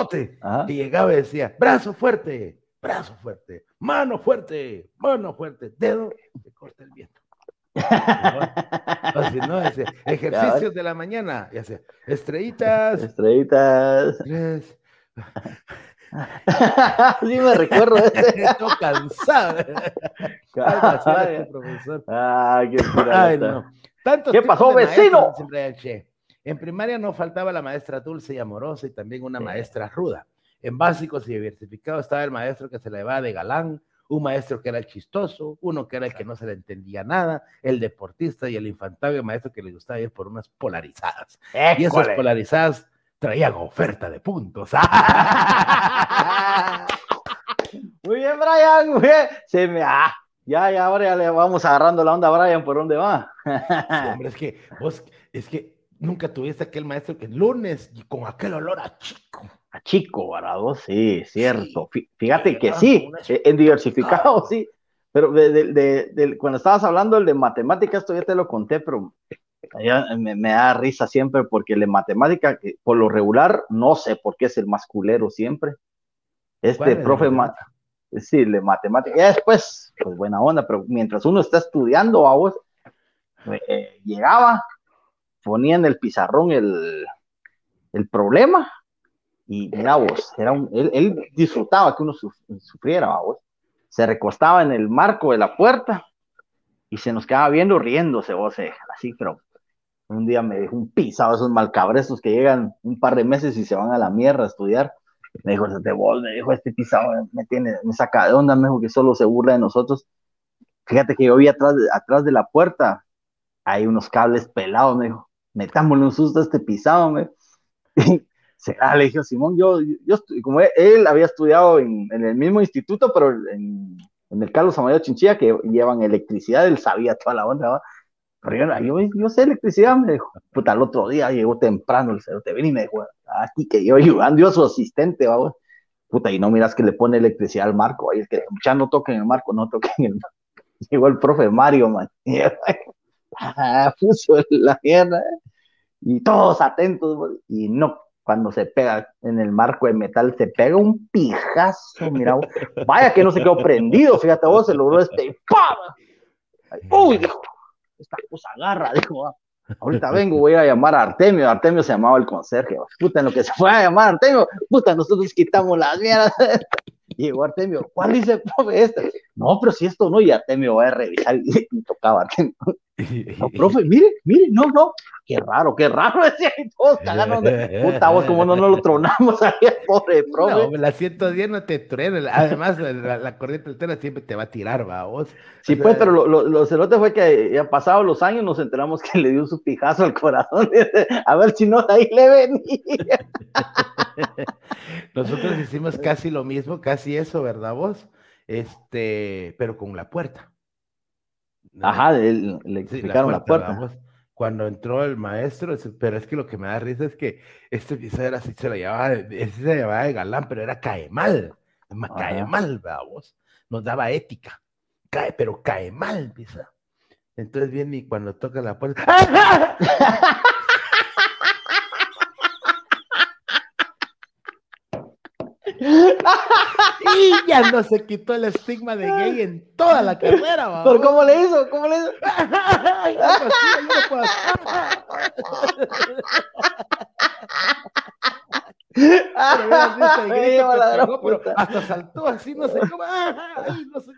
S1: Y llegaba y decía, brazo fuerte, brazo fuerte, mano fuerte, mano fuerte, dedo, que corta el viento. Así, ¿no? ejercicios de la mañana. Y hacía, estrellitas.
S3: Estrellitas. Tres. sí me recuerdo ese.
S1: Estoy cansado.
S3: profesor. Ah, qué, Ay, no.
S1: ¿Qué pasó, vecino? En primaria no faltaba la maestra dulce y amorosa y también una maestra ruda. En básicos y diversificados estaba el maestro que se le va de galán, un maestro que era el chistoso, uno que era el que no se le entendía nada, el deportista y el infantable maestro que le gustaba ir por unas polarizadas. Y esas polarizadas traían oferta de puntos.
S3: muy bien, Brian, muy bien. Se me, ah, ya, ya, ahora ya le vamos agarrando la onda a Brian por dónde va.
S1: hombre, es que vos, es que nunca tuviste aquel maestro que el lunes y con aquel olor a chico.
S3: A chico, varado, sí, cierto. Fíjate que sí, eh, en diversificado, sí. Pero de, cuando estabas hablando el de matemáticas, esto ya te lo conté, pero me, me, da risa siempre porque el de matemática, por lo regular, no sé por qué es el masculero siempre. Este profe, sí, el de matemática. Ya después, pues buena onda, pero mientras uno está estudiando, a vos, eh, llegaba ponía en el pizarrón el, problema y mira vos, era un, él, disfrutaba que uno sufriera, vos. Se recostaba en el marco de la puerta y se nos quedaba viendo riéndose, vos, eh, así, pero un día me dejó un pisado esos malcabresos que llegan un par de meses y se van a la mierda a estudiar. Me dijo, de vos, me dijo, este pisado me tiene, me saca de onda, me dijo que solo se burla de nosotros. Fíjate que yo vi atrás, atrás de la puerta, hay unos cables pelados, me dijo metámosle un susto a este pisado, me. Será, le dije Simón, yo, yo, como él, había estudiado en, el mismo instituto, pero en, el Carlos Amayo Chinchilla, que llevan electricidad, él sabía toda la onda, ¿va? Pero yo, yo, sé electricidad, me dijo, puta, el otro día llegó temprano el te vení y me dijo, aquí que yo ayudando, yo su asistente, va, puta, y no miras que le pone electricidad al marco, ahí es que ya no toquen el marco, no toquen el marco. Llegó el profe Mario, man. ah, puso la mierda, y todos atentos, y no, cuando se pega en el marco de metal, se pega un pijazo, mira, vaya que no se quedó prendido, fíjate vos, se logró este, Uy, dijo, esta cosa agarra, dijo, ah, ahorita vengo, voy a llamar a Artemio, Artemio se llamaba el conserje, puta, en lo que se fue a llamar Artemio, puta, nosotros quitamos las mierdas, llegó Artemio, ¿cuál dice el profe este? No, pero si esto no, y Artemio va a revisar y, tocaba Artemio. No, profe, mire, mire, no, no, qué raro, qué raro, decía, y todos cagaron de puta vos, como no nos lo tronamos ahí, pobre profe.
S1: No, la 110 no te truena, además la, corriente alterna siempre te va a tirar, va, vos.
S3: Sí, pues, pero lo, lo, lo celote fue que ya pasados los años nos enteramos que le dio su pijazo al corazón, a ver si no ahí le venía.
S1: Nosotros hicimos casi lo mismo, casi eso, ¿verdad vos? Este, pero con la puerta.
S3: Ajá, le, explicaron la puerta.
S1: Cuando entró el maestro, pero es que lo que me da risa es que este piso era así, se la llevaba, ese se llevaba de galán, pero era cae mal, cae mal, vamos, nos daba ética, cae, pero cae mal, pisa. Entonces viene y cuando toca la puerta, y ya no se quitó el estigma de gay en toda la carrera.
S3: ¿Pero cómo le hizo? ¿Cómo le hizo?
S1: hasta saltó así, no sé cómo. Ay, no sé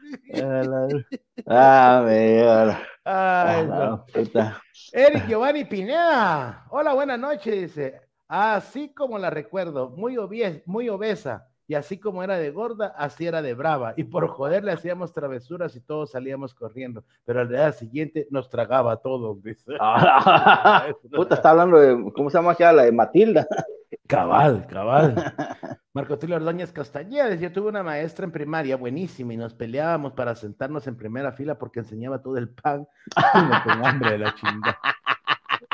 S3: Ah,
S1: Ay, no. Eric Giovanni Pineda. Hola, buenas noches. Dice, así como la recuerdo, muy, muy obesa y así como era de gorda, así era de brava. Y por joder le hacíamos travesuras y todos salíamos corriendo. Pero al día siguiente nos tragaba todo.
S3: Puta, está hablando de, ¿cómo se llama acá? La de Matilda.
S1: Cabal, cabal. Marco Tulio Ordóñez Castañeda decía, tuve una maestra en primaria buenísima y nos peleábamos para sentarnos en primera fila porque enseñaba todo el pan con hambre de la chingada.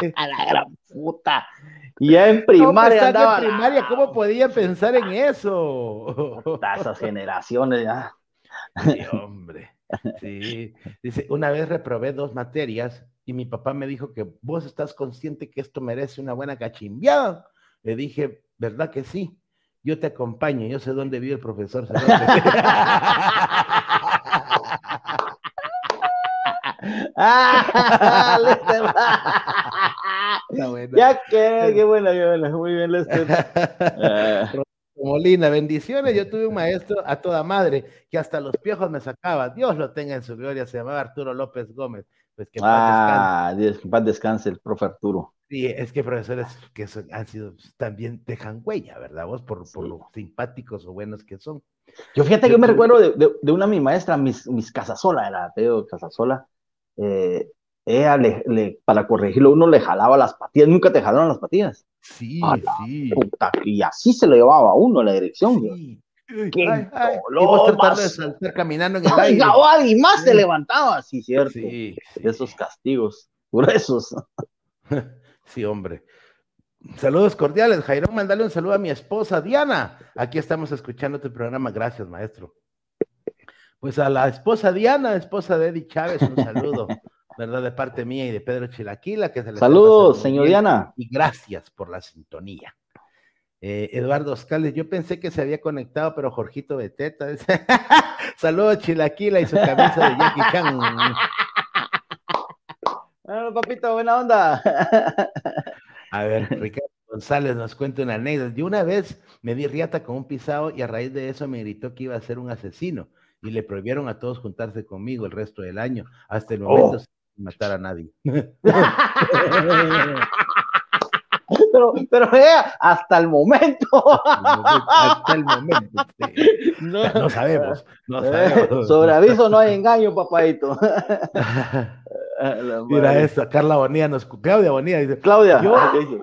S3: A la gran puta. Y ya en primaria andaba.
S1: en primaria, ¿cómo podía pensar en eso?
S3: Esas generaciones ya.
S1: Sí, hombre. Sí, dice, una vez reprobé dos materias y mi papá me dijo que vos estás consciente que esto merece una buena cachimbiada. Le dije, ¿verdad que sí? Yo te acompaño, yo sé dónde vive el profesor.
S3: Ya que, qué buena, qué buena, muy bien, Lester.
S1: Molina, bendiciones. Yo tuve un maestro a toda madre que hasta los piojos me sacaba. Dios lo tenga en su gloria. Se llamaba Arturo López Gómez. Pues que
S3: ah, Dios, paz descanse el profe Arturo.
S1: Sí, es que profesores que han sido también dejan huella, ¿verdad? Vos por, por lo simpáticos o buenos que son.
S3: Yo fíjate que yo me recuerdo de, de, una mi maestra, mis, mis Casasola, era Teo Casasola. Eh, le, para corregirlo, uno le jalaba las patillas, nunca te jalaron las patillas.
S1: Sí, sí.
S3: y así se lo llevaba a uno la dirección.
S1: Sí. Qué ay, de saltar caminando en el aire.
S3: y más se levantaba, sí, cierto. Sí, Esos castigos gruesos.
S1: Sí, hombre. Saludos cordiales, Jairo, mandale un saludo a mi esposa Diana. Aquí estamos escuchando tu programa. Gracias, maestro. Pues a la esposa Diana, esposa de Eddie Chávez, un saludo. ¿verdad? De parte mía y de Pedro Chilaquila, que se
S3: Saludos, señor Diana.
S1: Y gracias por la sintonía. Eh, Eduardo Oscales, yo pensé que se había conectado, pero Jorgito Beteta. Saludos, Chilaquila y su camisa de Jackie Chan.
S3: Bueno, papito, buena onda.
S1: A ver, Ricardo González nos cuenta una anécdota. Yo una vez me di riata con un pisado y a raíz de eso me gritó que iba a ser un asesino y le prohibieron a todos juntarse conmigo el resto del año. Hasta el momento oh matar a nadie.
S3: pero, pero hasta el momento.
S1: hasta el momento. No, sabemos, no sabemos.
S3: Sobre aviso no hay engaño, papadito.
S1: Mira eso, Carla Bonilla nos, Claudia Bonilla dice,
S3: Claudia,
S1: yo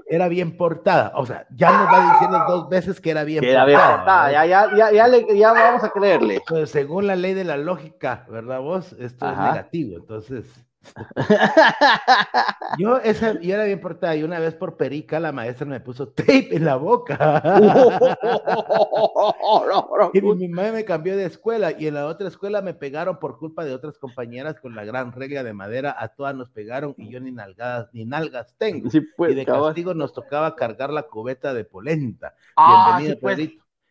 S1: era bien portada, o sea, ya nos va diciendo dos veces que era bien portada. Era bien portada,
S3: ya, ya, ya, ya, le, ya, vamos a creerle.
S1: Pues según la ley de la lógica, ¿verdad vos? Esto es negativo, entonces yo, esa, yo era bien portada y una vez por perica la maestra me puso tape en la boca. y mi madre me cambió de escuela y en la otra escuela me pegaron por culpa de otras compañeras con la gran regla de madera. A todas nos pegaron y yo ni nalgadas ni nalgas tengo.
S3: Pues,
S1: y de castigo nos tocaba cargar la cubeta de polenta. Ah, Bienvenido, pues.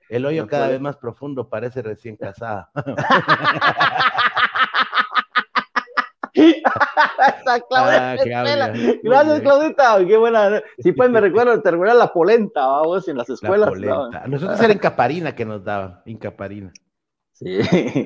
S1: El hoyo cada vez más profundo parece recién casada.
S3: Ah, Gracias, Claudita. Qué buena. Sí, pues me recuerdo, te recuerda la polenta, vamos, en las escuelas.
S1: Nosotros era Incaparina que nos daban, Incaparina.
S3: Sí.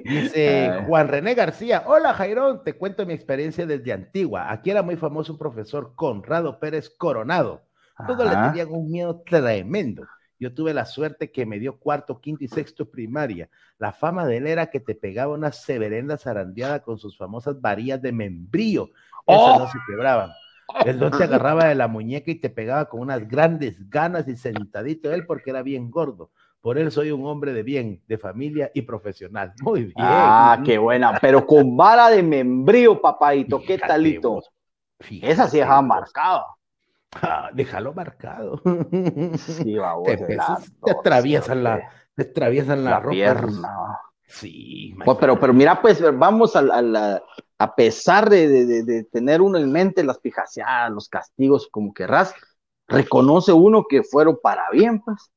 S1: Dice Juan René García, hola Jairón, te cuento mi experiencia desde Antigua. Aquí era muy famoso un profesor, Conrado Pérez Coronado. Todos le tenían un miedo tremendo. Yo tuve la suerte que me dio cuarto, quinto y sexto primaria. La fama de él era que te pegaba una severenda zarandeada con sus famosas varillas de membrío. Esas no ¡Oh! se quebraban. El don te agarraba de la muñeca y te pegaba con unas grandes ganas y sentadito él porque era bien gordo. Por él soy un hombre de bien, de familia y profesional. Muy bien.
S3: Ah, qué buena. Pero con vara de membrío, papadito. ¿Qué talito? Esa sí dejaba marcada.
S1: Ah, déjalo marcado.
S3: Sí,
S1: te, atraviesan la, te atraviesan la, ropa.
S3: Pierna. Sí, pues, pero, pero mira, pues vamos a, a, a pesar de, de, de, tener uno en mente las pijaseadas, los castigos, como querrás, reconoce uno que fueron para bien, pues,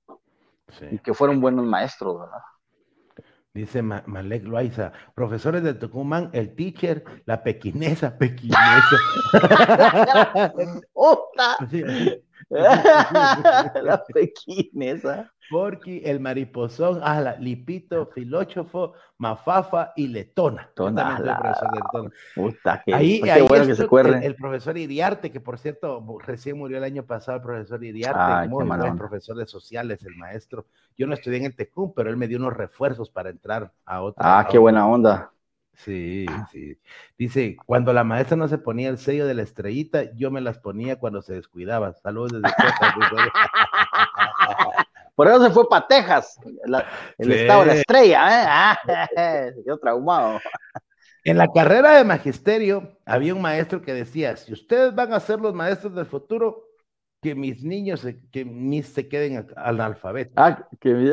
S3: y que fueron buenos maestros, ¿verdad?
S1: Dice Malek Loaiza, profesores de Tucumán, el teacher, la pequinesa, pequinesa.
S3: la pequinesa.
S1: Porqui, el mariposón, ah, la, Lipito, Filóchofo, Mafafa y Letona.
S3: Tona,
S1: ahí, ahí bueno que se el, el, profesor Iriarte, que por cierto, recién murió el año pasado el profesor Iriarte, muy buen profesor de sociales, el maestro. Yo no estudié en el TECUM, pero él me dio unos refuerzos para entrar a otra.
S3: Ah, qué buena onda.
S1: Sí, sí. Dice, cuando la maestra no se ponía el sello de la estrellita, yo me las ponía cuando se descuidaba. Saludos desde
S3: Por eso se fue para Texas, el estado de la estrella, ¿eh? Quedó traumado.
S1: En la carrera de magisterio había un maestro que decía, si ustedes van a ser los maestros del futuro, que mis niños, se, que mis se queden analfabetos.
S3: Ah, que mi...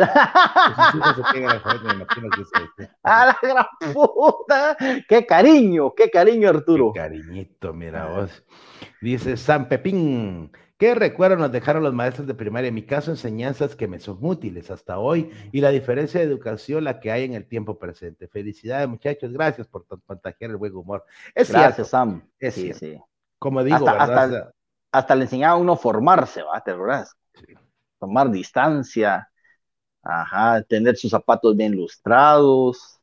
S3: ¡A la gran puta! ¡Qué cariño! ¡Qué cariño, Arturo!
S1: Qué cariñito, mira vos. Dice San Pepín. ¿Qué recuerdo nos dejaron los maestros de primaria? En mi caso, enseñanzas que me son útiles hasta hoy y la diferencia de educación la que hay en el tiempo presente. Felicidades, muchachos. Gracias por contagiar el buen humor.
S3: Es Gracias, Sam.
S1: Es sí, sí. Como digo,
S3: hasta, Hasta, le enseñaba a uno formarse, ¿va? ¿Te? Tomar distancia, ajá, tener sus zapatos bien lustrados.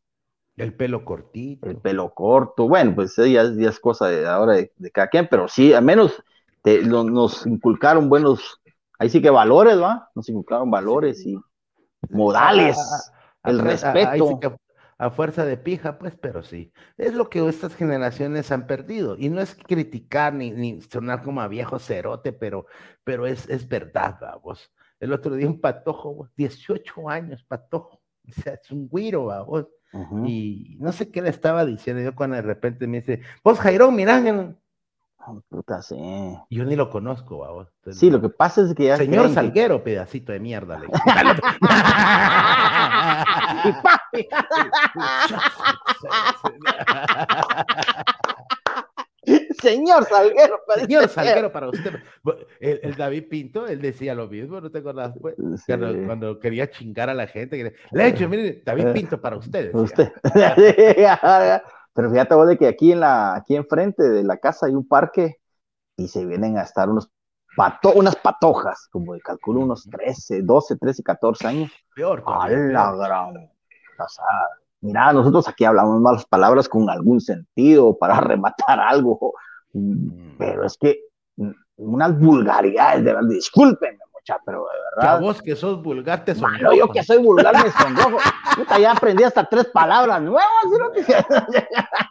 S1: El pelo cortito.
S3: El pelo corto. Bueno, pues ya, es cosa de ahora de, de cada quien, pero sí, al menos nos inculcaron buenos, ahí sí que valores, ¿va? Nos inculcaron valores y modales, el respeto.
S1: A fuerza de pija, pues, pero sí. Es lo que estas generaciones han perdido. Y no es criticar ni, ni sonar como a viejo cerote, pero, pero es, es verdad, vamos. El otro día un patojo, 18 años, patojo. O sea, es un güiro, vamos. Y no sé qué le estaba diciendo yo cuando de repente me dice, vos Jairón, mirá,
S3: puta, sí.
S1: Yo ni lo conozco, vamos.
S3: Sí, lo que pasa es que ya.
S1: Señor Salguero, pedacito de mierda. Le...
S3: Señor Salguero,
S1: Señor Salguero para usted. El, David Pinto, él decía lo mismo, ¿no te acordás? Pues? Cuando, quería chingar a la gente, le he hecho, mire, David eh, Pinto para ustedes. Usted.
S3: Pero fíjate vos de que aquí en la, aquí enfrente de la casa hay un parque y se vienen a estar unos pato, unas patojas, como de calculo unos 13, 12, 13, 14 años.
S1: Peor.
S3: A la gran pasada. Mira, nosotros aquí hablamos malas palabras con algún sentido para rematar algo, mm. pero es que mm, unas vulgaridades, de verdad, discúlpenme, pero de verdad.
S1: Que vos que sos vulgar te
S3: sonrojo. yo que soy vulgar me sonrojo. Puta, ya aprendí hasta tres palabras nuevas.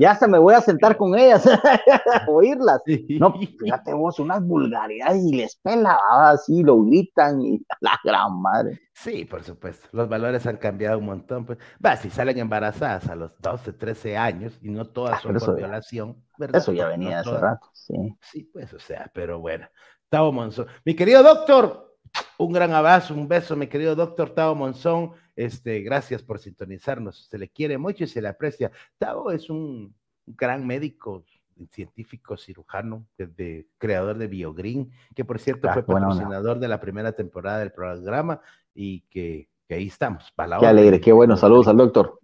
S3: ya se me voy a sentar con ellas, oírlas. No, fíjate vos, unas vulgaridades y les pela, así lo gritan y la gran madre.
S1: Sí, por supuesto. Los valores han cambiado un montón. Pues, va, si salen embarazadas a los 12, 13 años y no todas ah, son por violación,
S3: ¿verdad? Eso ya venía hace rato, sí.
S1: Sí, pues, o sea, pero bueno. Tavo Monzón. Mi querido doctor, un gran abrazo, un beso, mi querido doctor Tavo Monzón. Este, gracias por sintonizarnos. Se le quiere mucho y se le aprecia. Tavo es un gran médico, científico, cirujano, de, creador de BioGreen, que por cierto ah, fue patrocinador de la primera temporada del programa y que, ahí estamos.
S3: qué alegre, qué bueno. Saludos al doctor.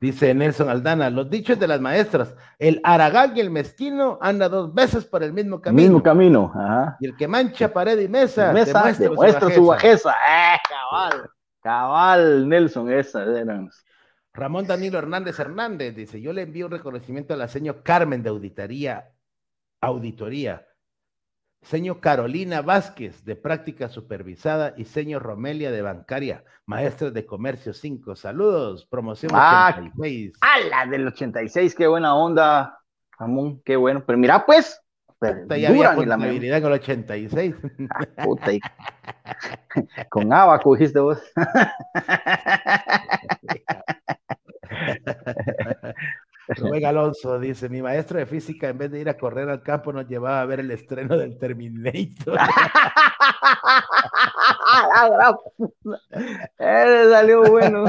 S1: Dice Nelson Aldana, los dichos de las maestras, el aragán y el mezquino anda dos veces por el mismo camino.
S3: Mismo camino, ajá.
S1: Y el que mancha pared y mesa,
S3: demuestra, su bajeza. Eh, cabal, cabal, Nelson, esa
S1: Ramón Danilo Hernández Hernández dice, yo le envío un reconocimiento a la señora Carmen de Auditoría, Auditoría, señor Carolina Vázquez, de práctica supervisada, y señor Romelia, de bancaria, maestra de comercio 5. Saludos, promoción
S3: ah, 86. Ah, la del 86, qué buena onda, Ramón, qué bueno. Pero mira, pues,
S1: ya había contabilidad con el 86.
S3: Ah, puta, con abaco, dijiste vos.
S1: Rubén Alonso dice, mi maestro de física en vez de ir a correr al campo nos llevaba a ver el estreno del Terminator.
S3: eh, salió bueno.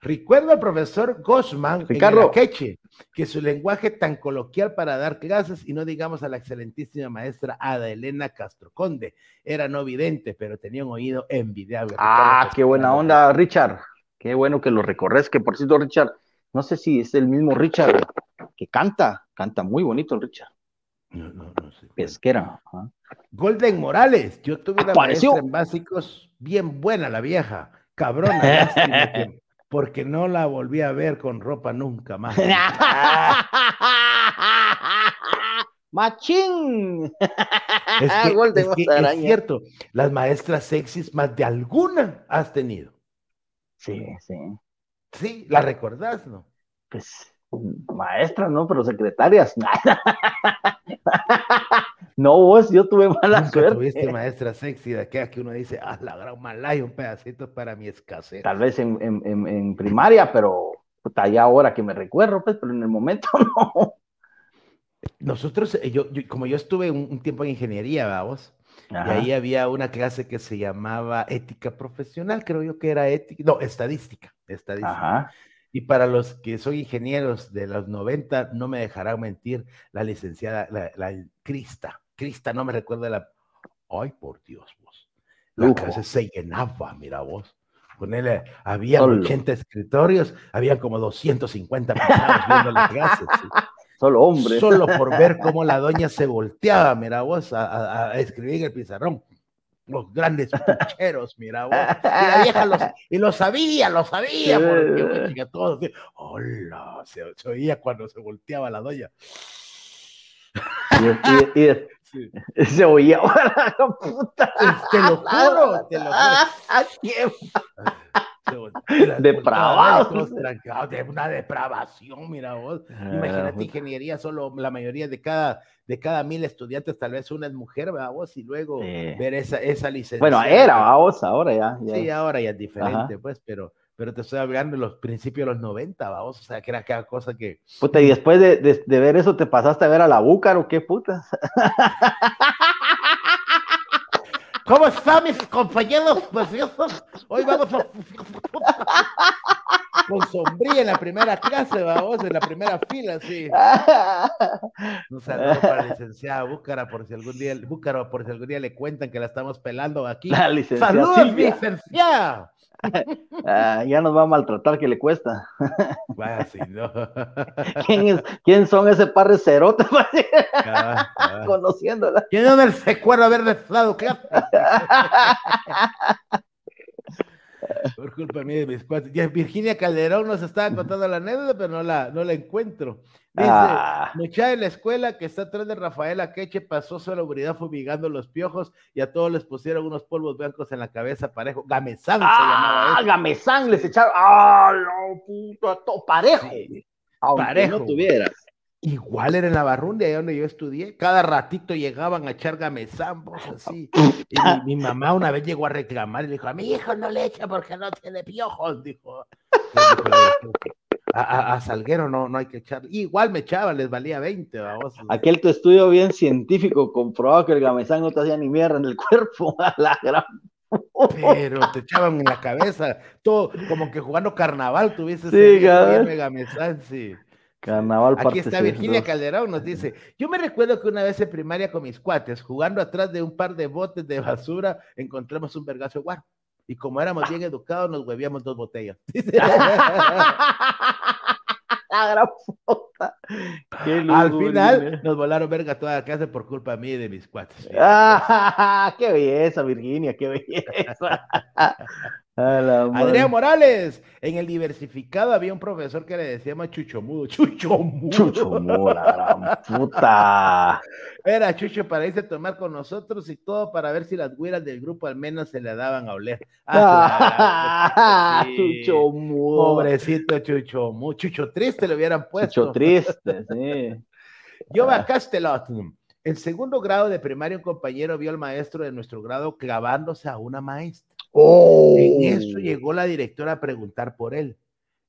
S1: Recuerdo al profesor Gosman
S3: Ricardo.
S1: en que su lenguaje tan coloquial para dar clases, y no digamos a la excelentísima maestra Ada Elena Castro Conde, era no vidente, pero tenía un oído envidiable.
S3: Ah, qué buena onda, Richard. Qué bueno que lo recorres, que por cierto, Richard, no sé si es el mismo Richard que canta, canta muy bonito el Richard.
S1: No, no, no sé.
S3: Pesquera.
S1: Golden Morales, yo tuve una maestra en básicos bien buena la vieja, cabrona, porque no la volví a ver con ropa nunca más.
S3: ¡Machín!
S1: Es, es cierto, las maestras sexys más de alguna has tenido.
S3: Sí, sí.
S1: Sí, la recordás, ¿no?
S3: Pues maestras, ¿no? Pero secretarias. no, vos, yo tuve mala
S1: Nunca
S3: suerte.
S1: tuviste maestra sexy de aquella que uno dice, ah, la gran malaya, un pedacito para mi escasez.
S3: Tal vez en, en, en, primaria, pero puta, ya ahora que me recuerdo, pues, pero en el momento no.
S1: Nosotros, eh, yo, como yo estuve un, tiempo en ingeniería, vamos, y ahí había una clase que se llamaba ética profesional, creo yo que era ética, no, estadística, estadística. Y para los que son ingenieros de los 90, no me dejarán mentir, la licenciada, la, Crista, Crista, no me recuerdo la... Ay, por Dios, vos. La clase se llenaba, mira vos. Con él había 80 escritorios, había como 250 personas viendo la clase.
S3: Solo hombre.
S1: Solo por ver cómo la doña se volteaba, mira vos, a, escribir en el pizarrón. Los grandes pucheros, mira vos. Y la vieja los, y lo sabía, lo sabía, porque todos, hola, se, oía cuando se volteaba la doña.
S3: Y, y, se oía, puta.
S1: Te lo juro, te lo juro.
S3: Depravado.
S1: De una depravación, mira vos. Ah, Imagínate, ingeniería, solo la mayoría de cada, de cada mil estudiantes, tal vez una es mujer, ¿verdad vos? Y luego ver esa, esa licencia.
S3: Bueno, era, vos, ahora ya,
S1: Sí, ahora ya es diferente, pues, pero pero te estoy hablando de los principios de los 90, vamos, o sea, que era cada cosa que...
S3: Puta, y después de, de, ver eso, ¿te pasaste a ver a la Búcaro? ¿Qué putas?
S1: ¿Cómo están mis compañeros preciosos? Hoy vamos a... Con sombría en la primera clase, vamos, en la primera fila, sí. Un saludo para la licenciada Búcara, por si algún día, Búcaro, por si algún día le cuentan que la estamos pelando aquí. ¡Saludos, licenciada!
S3: Ah, ya nos va a maltratar que le cuesta.
S1: Vaya, sí, no.
S3: ¿Quién, ¿Quién, son ese par de cerotes? Conociéndola.
S1: ¿Quién no se acuerda haber desflado? Por culpa mía de mis cuates. Virginia Calderón nos estaba contando la anécdota, pero no la, no la encuentro. Dice, ah. muchacha en la escuela que está atrás de Rafael Akeche pasó su seguridad fumigando los piojos y a todos les pusieron unos polvos blancos en la cabeza parejo. Gamesán
S3: ah, se llamaba. Ah, Gamesán les echaron. ¡Ah, no, puto! Todo parejo.
S1: parejo. no tuvieras. Igual era en la Barrundia, ahí donde yo estudié. Cada ratito llegaban a echar gamesambos así. Y mi, mamá una vez llegó a reclamar y le dijo: A mi hijo no le echa porque no tiene piojos. Dijo. A, Salguero no, no hay que echar. Igual me echaba, les valía 20. Vamos.
S3: Aquel tu estudio bien científico comprobaba que el gamesán no te hacía ni mierda en el cuerpo. A la gran.
S1: Pero te echaban en la cabeza, todo como que jugando carnaval tuviese sí, ese sí.
S3: Carnaval
S1: Aquí está Virginia Calderón, nos dice, yo me recuerdo que una vez en primaria con mis cuates, jugando atrás de un par de botes de basura, encontramos un vergazo de guaro. Y como éramos bien educados, nos huevíamos dos botellas.
S3: La gran puta.
S1: Al final nos volaron verga toda la casa por culpa mía y de mis cuates.
S3: ¡Qué belleza, Virginia! ¡Qué belleza!
S1: Adrián Morales, en el diversificado había un profesor que le decíamos Chucho Mudo. Chucho Mudo.
S3: Chucho Mudo, la gran puta.
S1: Era Chucho para irse a tomar con nosotros y todo para ver si las güeras del grupo al menos se le daban a oler.
S3: Ah, Chucho Mudo.
S1: Pobrecito Chucho Mudo. Chucho Triste le hubieran puesto.
S3: Chucho Triste, sí.
S1: Yoba ah. Castelot. En segundo grado de primaria, un compañero vio al maestro de nuestro grado clavándose a una maestra. En eso oh. llegó la directora a preguntar por él.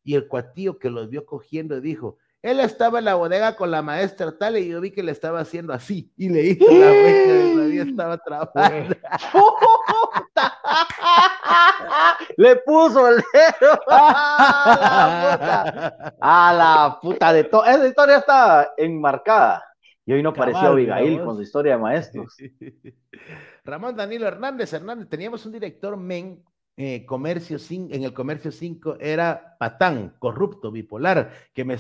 S1: Y el cuatío que los vio cogiendo dijo, él estaba en la bodega con la maestra tal y yo vi que le estaba haciendo así. Y le hizo la que todavía estaba trabajando.
S3: le puso el dedo a la puta, de todo. Esa historia está enmarcada. Y hoy no apareció Abigail con su historia de maestros.
S1: Ramón Danilo Hernández, Hernández, teníamos un director men eh, comercio en el comercio 5 era patán, corrupto, bipolar, que me,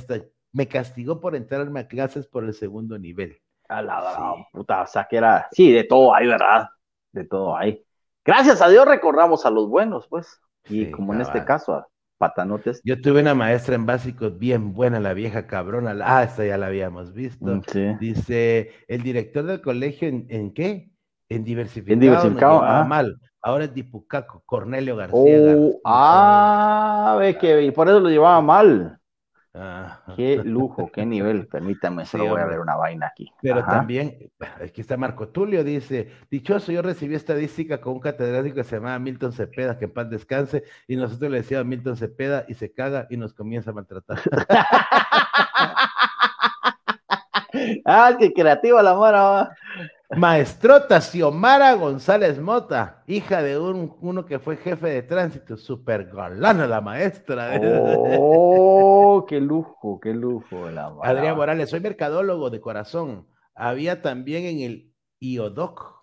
S1: me castigó por entrarme a clases por el segundo nivel.
S3: A la, puta, o sea que era, sí, de todo hay, ¿verdad? De todo hay. Gracias a Dios recordamos a los buenos, pues. Y como en este caso, a patanotes.
S1: Yo tuve una maestra en básicos bien buena, la vieja cabrona. Ah, esta ya la habíamos visto. Mm, Dice, el director del colegio, ¿en qué? En diversificado, en diversificado ah. mal. Ahora es Dipucaco, Cornelio García.
S3: Oh, ah, ve que por eso lo llevaba mal. Qué lujo, qué nivel. Permítame, solo voy a ver una vaina aquí.
S1: Pero también, aquí está Marco Tulio, dice, dichoso, yo recibí estadística con un catedrático que se llamaba Milton Cepeda, que en paz descanse, y nosotros le decíamos Milton Cepeda y se caga y nos comienza a maltratar.
S3: ah, qué creativa la Mara.
S1: Maestrota Xiomara González Mota, hija de un, uno que fue jefe de tránsito, super galana la maestra.
S3: Oh, qué lujo, qué lujo la.
S1: Adrián Morales, soy mercadólogo de corazón. Había también en el IODOC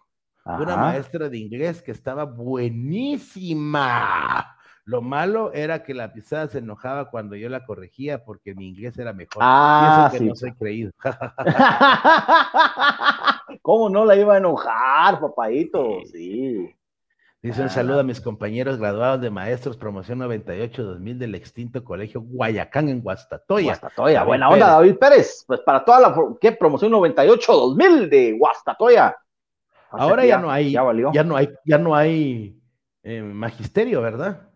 S1: una maestra de inglés que estaba buenísima. Lo malo era que la pisada se enojaba cuando yo la corregía porque mi inglés era mejor.
S3: Ah,
S1: y eso que no soy creído.
S3: ¿Cómo no la iba a enojar, papadito? Sí.
S1: Dice un saludo a mis compañeros graduados de maestros promoción 98-2000 del extinto colegio Guayacán en Guastatoya.
S3: Guastatoya, buena onda, David Pérez. Pues para toda la ¿qué? promoción 98-2000 de Guastatoya.
S1: Ahora ya, no hay, ya, no hay, ya no hay eh, magisterio, ¿verdad?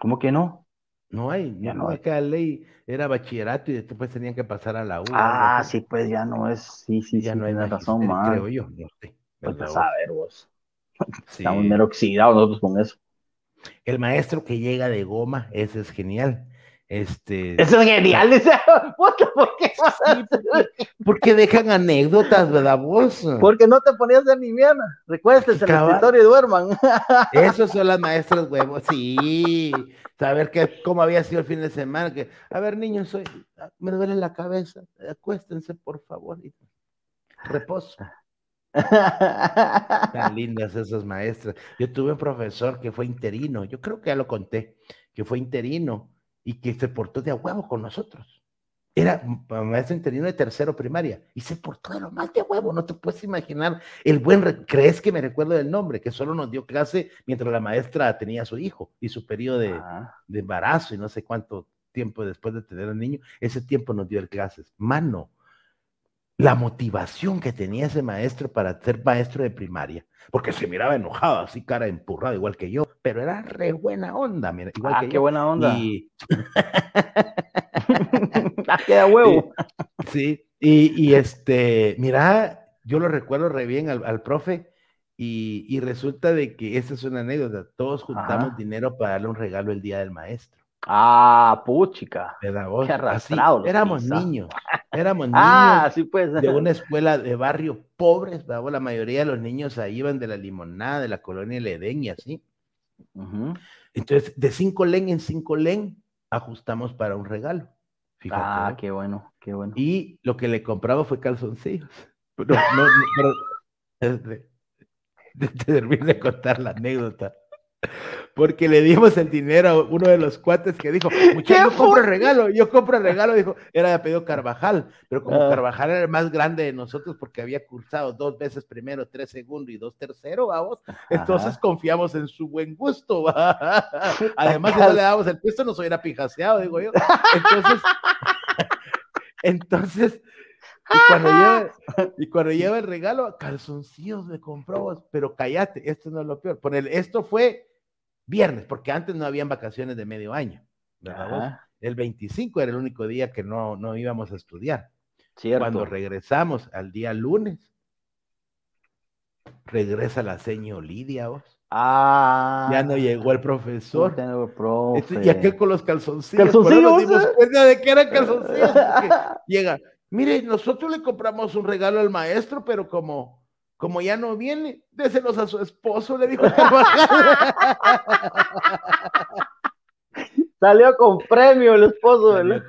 S3: ¿Cómo que no?
S1: No hay, ya no, hay. Acá ley era bachillerato y después tenían que pasar a la U.
S3: Ah, sí, pues ya no es, sí, sí, ya no hay razón, más. Creo yo, no sé. Pues a ver vos. Estamos mero oxidados nosotros con eso.
S1: El maestro que llega de goma, ese es genial. Este...
S3: Eso es genial, ¿Por qué,
S1: porque, dejan anécdotas, ¿verdad vos?
S3: Porque no te ponías de Viviana. Recuérdate, el escritorio y duerman.
S1: Esos son las maestras huevos, sí. Saber que, cómo había sido el fin de semana. Que, a ver, niños, soy, me duele la cabeza. Acuéstense, por favor. Reposo. Tan lindas esas maestras. Yo tuve un profesor que fue interino, yo creo que ya lo conté, que fue interino y que se portó de a huevo con nosotros. Era maestro interino de tercero primaria y se portó de lo más de huevo. No te puedes imaginar el buen. ¿Crees que me recuerdo del nombre? Que solo nos dio clase mientras la maestra tenía a su hijo y su periodo de, de embarazo y no sé cuánto tiempo después de tener al niño. Ese tiempo nos dio clases. Mano, la motivación que tenía ese maestro para ser maestro de primaria, porque se miraba enojado, así cara empurrada, igual que yo, pero era re buena onda, mira, igual
S3: ah,
S1: que
S3: qué buena onda. Y... ah, queda huevo.
S1: sí, y, este, mira, yo lo recuerdo re bien al, profe, y, resulta de que esta es una anécdota, todos juntamos dinero para darle un regalo el día del maestro.
S3: Ah, puchica.
S1: Qué arrastrado. éramos niños. Éramos
S3: ah,
S1: niños
S3: pues.
S1: de una escuela de barrio pobres. La mayoría de los niños ahí iban de la limonada, de la colonia Ledén y así. Entonces, de cinco len en cinco len, ajustamos para un regalo.
S3: ah, qué bueno, qué bueno.
S1: Y lo que le compraba fue calzoncillos. No, no, no, pero, de, de, de contar la anécdota porque le dimos el dinero a uno de los cuates que dijo, muchacho, yo compro el regalo, yo compro el regalo, dijo, era de apellido Carvajal, pero como ah. Carvajal era el más grande de nosotros porque había cursado dos veces primero, tres segundos y dos tercero, vamos, entonces confiamos en su buen gusto, además si no le damos el puesto nos hubiera pijaseado, digo yo, entonces, entonces, y cuando, lleva, y cuando lleva el regalo, calzoncillos me compró, pero cállate, esto no es lo peor. Poner, esto fue viernes, porque antes no habían vacaciones de medio año. El 25 era el único día que no, no íbamos a estudiar. Cuando regresamos al día lunes, regresa la seño Lidia, vos.
S3: Ah,
S1: ya no llegó el profesor.
S3: Profe.
S1: y aquel con los calzoncillos. ¿Calzoncillos? Nos dimos cuenta de que eran calzoncillos. llega, mire, nosotros le compramos un regalo al maestro, pero como como ya no viene, déselos a su esposo, le dijo
S3: Salió con premio el esposo de la,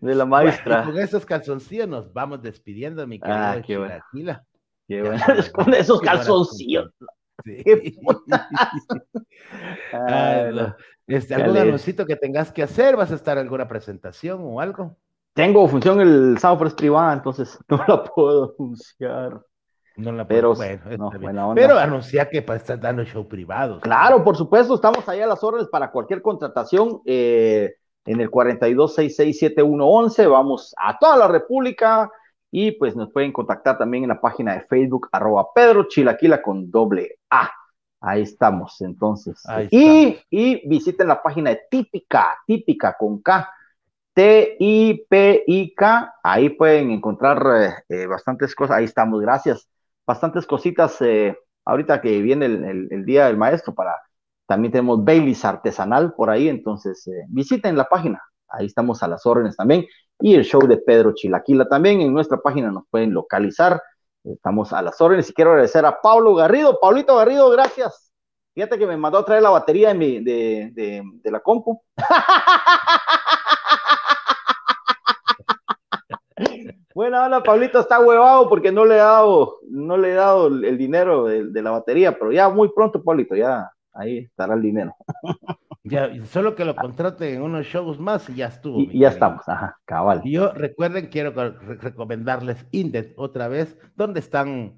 S3: de la maestra.
S1: con esos calzoncillos nos vamos despidiendo, mi querida ah, qué bueno.
S3: Qué bueno. con esos calzoncillos. Sí. ¿Qué
S1: este, ¿Algún anuncito que tengas que hacer? ¿Vas a estar en alguna presentación o algo?
S3: Tengo función el por privada, entonces no la puedo anunciar.
S1: No la
S3: pero,
S1: bueno, pero anuncia que para estar dando show privado.
S3: Claro, por supuesto, estamos ahí a las órdenes para cualquier contratación eh, en el 42667111. Vamos a toda la República y pues nos pueden contactar también en la página de Facebook, arroba Pedro Chilaquila con doble A. Ahí estamos, entonces. y, y visiten la página de Típica, Típica con K. T-I-P-I-K, ahí pueden encontrar eh, eh, bastantes cosas, ahí estamos, gracias bastantes cositas eh, ahorita que viene el, Día del Maestro para... También tenemos Baileys artesanal por ahí, entonces visiten la página, ahí estamos a las órdenes también. y el show de Pedro Chilaquila. También en nuestra página nos pueden localizar. Estamos a las órdenes y quiero agradecer a Pablo Garrido. Paulito Garrido, gracias. Fíjate que me mandó a traer la batería de, mi, de, de, de la compu. Bueno, hola, Pablito está huevado porque no le he dado, no le he dado el, dinero de, la batería, pero ya muy pronto, Pablito, ya ahí estará el dinero.
S1: Ya, solo que lo contrate en unos shows más y ya estuvo.
S3: Y, ya estamos, ajá, cabal.
S1: Y yo recuerden, quiero recomendarles Indet otra vez, donde están,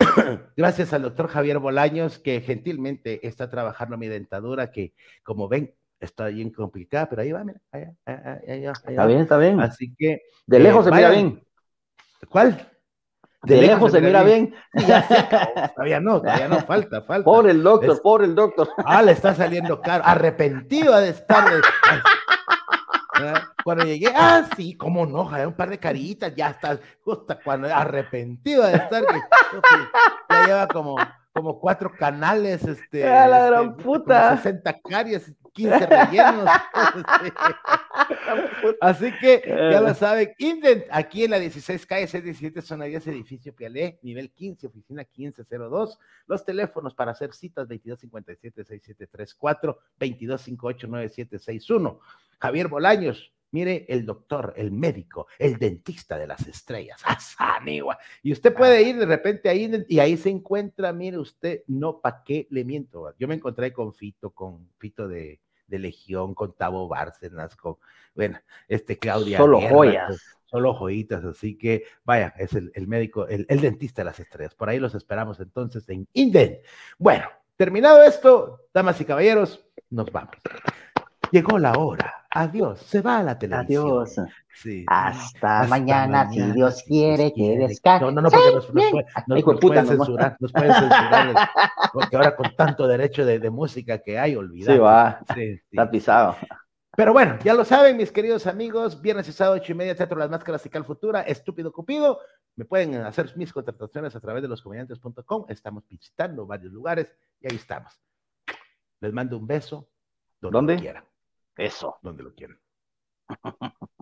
S1: gracias al doctor Javier Bolaños, que gentilmente está trabajando mi dentadura, que como ven, está bien complicada, pero ahí va, mira, allá, allá,
S3: allá, Está bien, está bien.
S1: Así que.
S3: De lejos se mira bien.
S1: ¿Cuál?
S3: De, lejos, se mira bien.
S1: todavía no, todavía no, falta, falta.
S3: Por el doctor, por el doctor.
S1: Ah, le está saliendo caro. Arrepentido de estar. Cuando llegué, ah, sí, cómo no, un par de caritas, ya está, justo cuando arrepentido de estar, ya lleva como, como cuatro canales, este,
S3: ah, la gran
S1: este,
S3: puta.
S1: 60 caries, 15 rellenos. Así que ya lo eh. saben, Indent, aquí en la 16 calle 617, zona 10, edificio Pialé, nivel 15, oficina 1502. Los teléfonos para hacer citas 2257-6734, 2258-9761. Javier Bolaños, mire el doctor, el médico, el dentista de las estrellas, Asanigua. Y usted puede ir de repente ahí y ahí se encuentra, mire usted, no pa' qué le miento. Yo me encontré con Fito, con Fito de, Legión, con Tavo Bárcenas, con, bueno, este Claudia.
S3: Solo joyas.
S1: Solo joyitas, así que vaya, es el, médico, el, el, dentista de las estrellas. Por ahí los esperamos entonces en Inden. Bueno, terminado esto, damas y caballeros, nos vamos. Llegó la hora Adiós, se va a la televisión.
S3: Adiós. Sí, hasta, mañana, si Dios quiere que descanse. No, no, no, porque nos,
S1: nos, pueden censurar, nos pueden censurar, porque ahora con tanto derecho de, de música que hay, olvidado.
S3: Sí, va, está pisado.
S1: Pero bueno, ya lo saben, mis queridos amigos, viernes y sábado, ocho y media, Teatro Las Máscaras y Cal Futura, Estúpido Cupido. Me pueden hacer mis contrataciones a través de loscomediantes.com. Estamos visitando varios lugares y ahí estamos. Les mando un beso donde ¿Dónde? quieran.
S3: Eso.
S1: Donde lo quieren.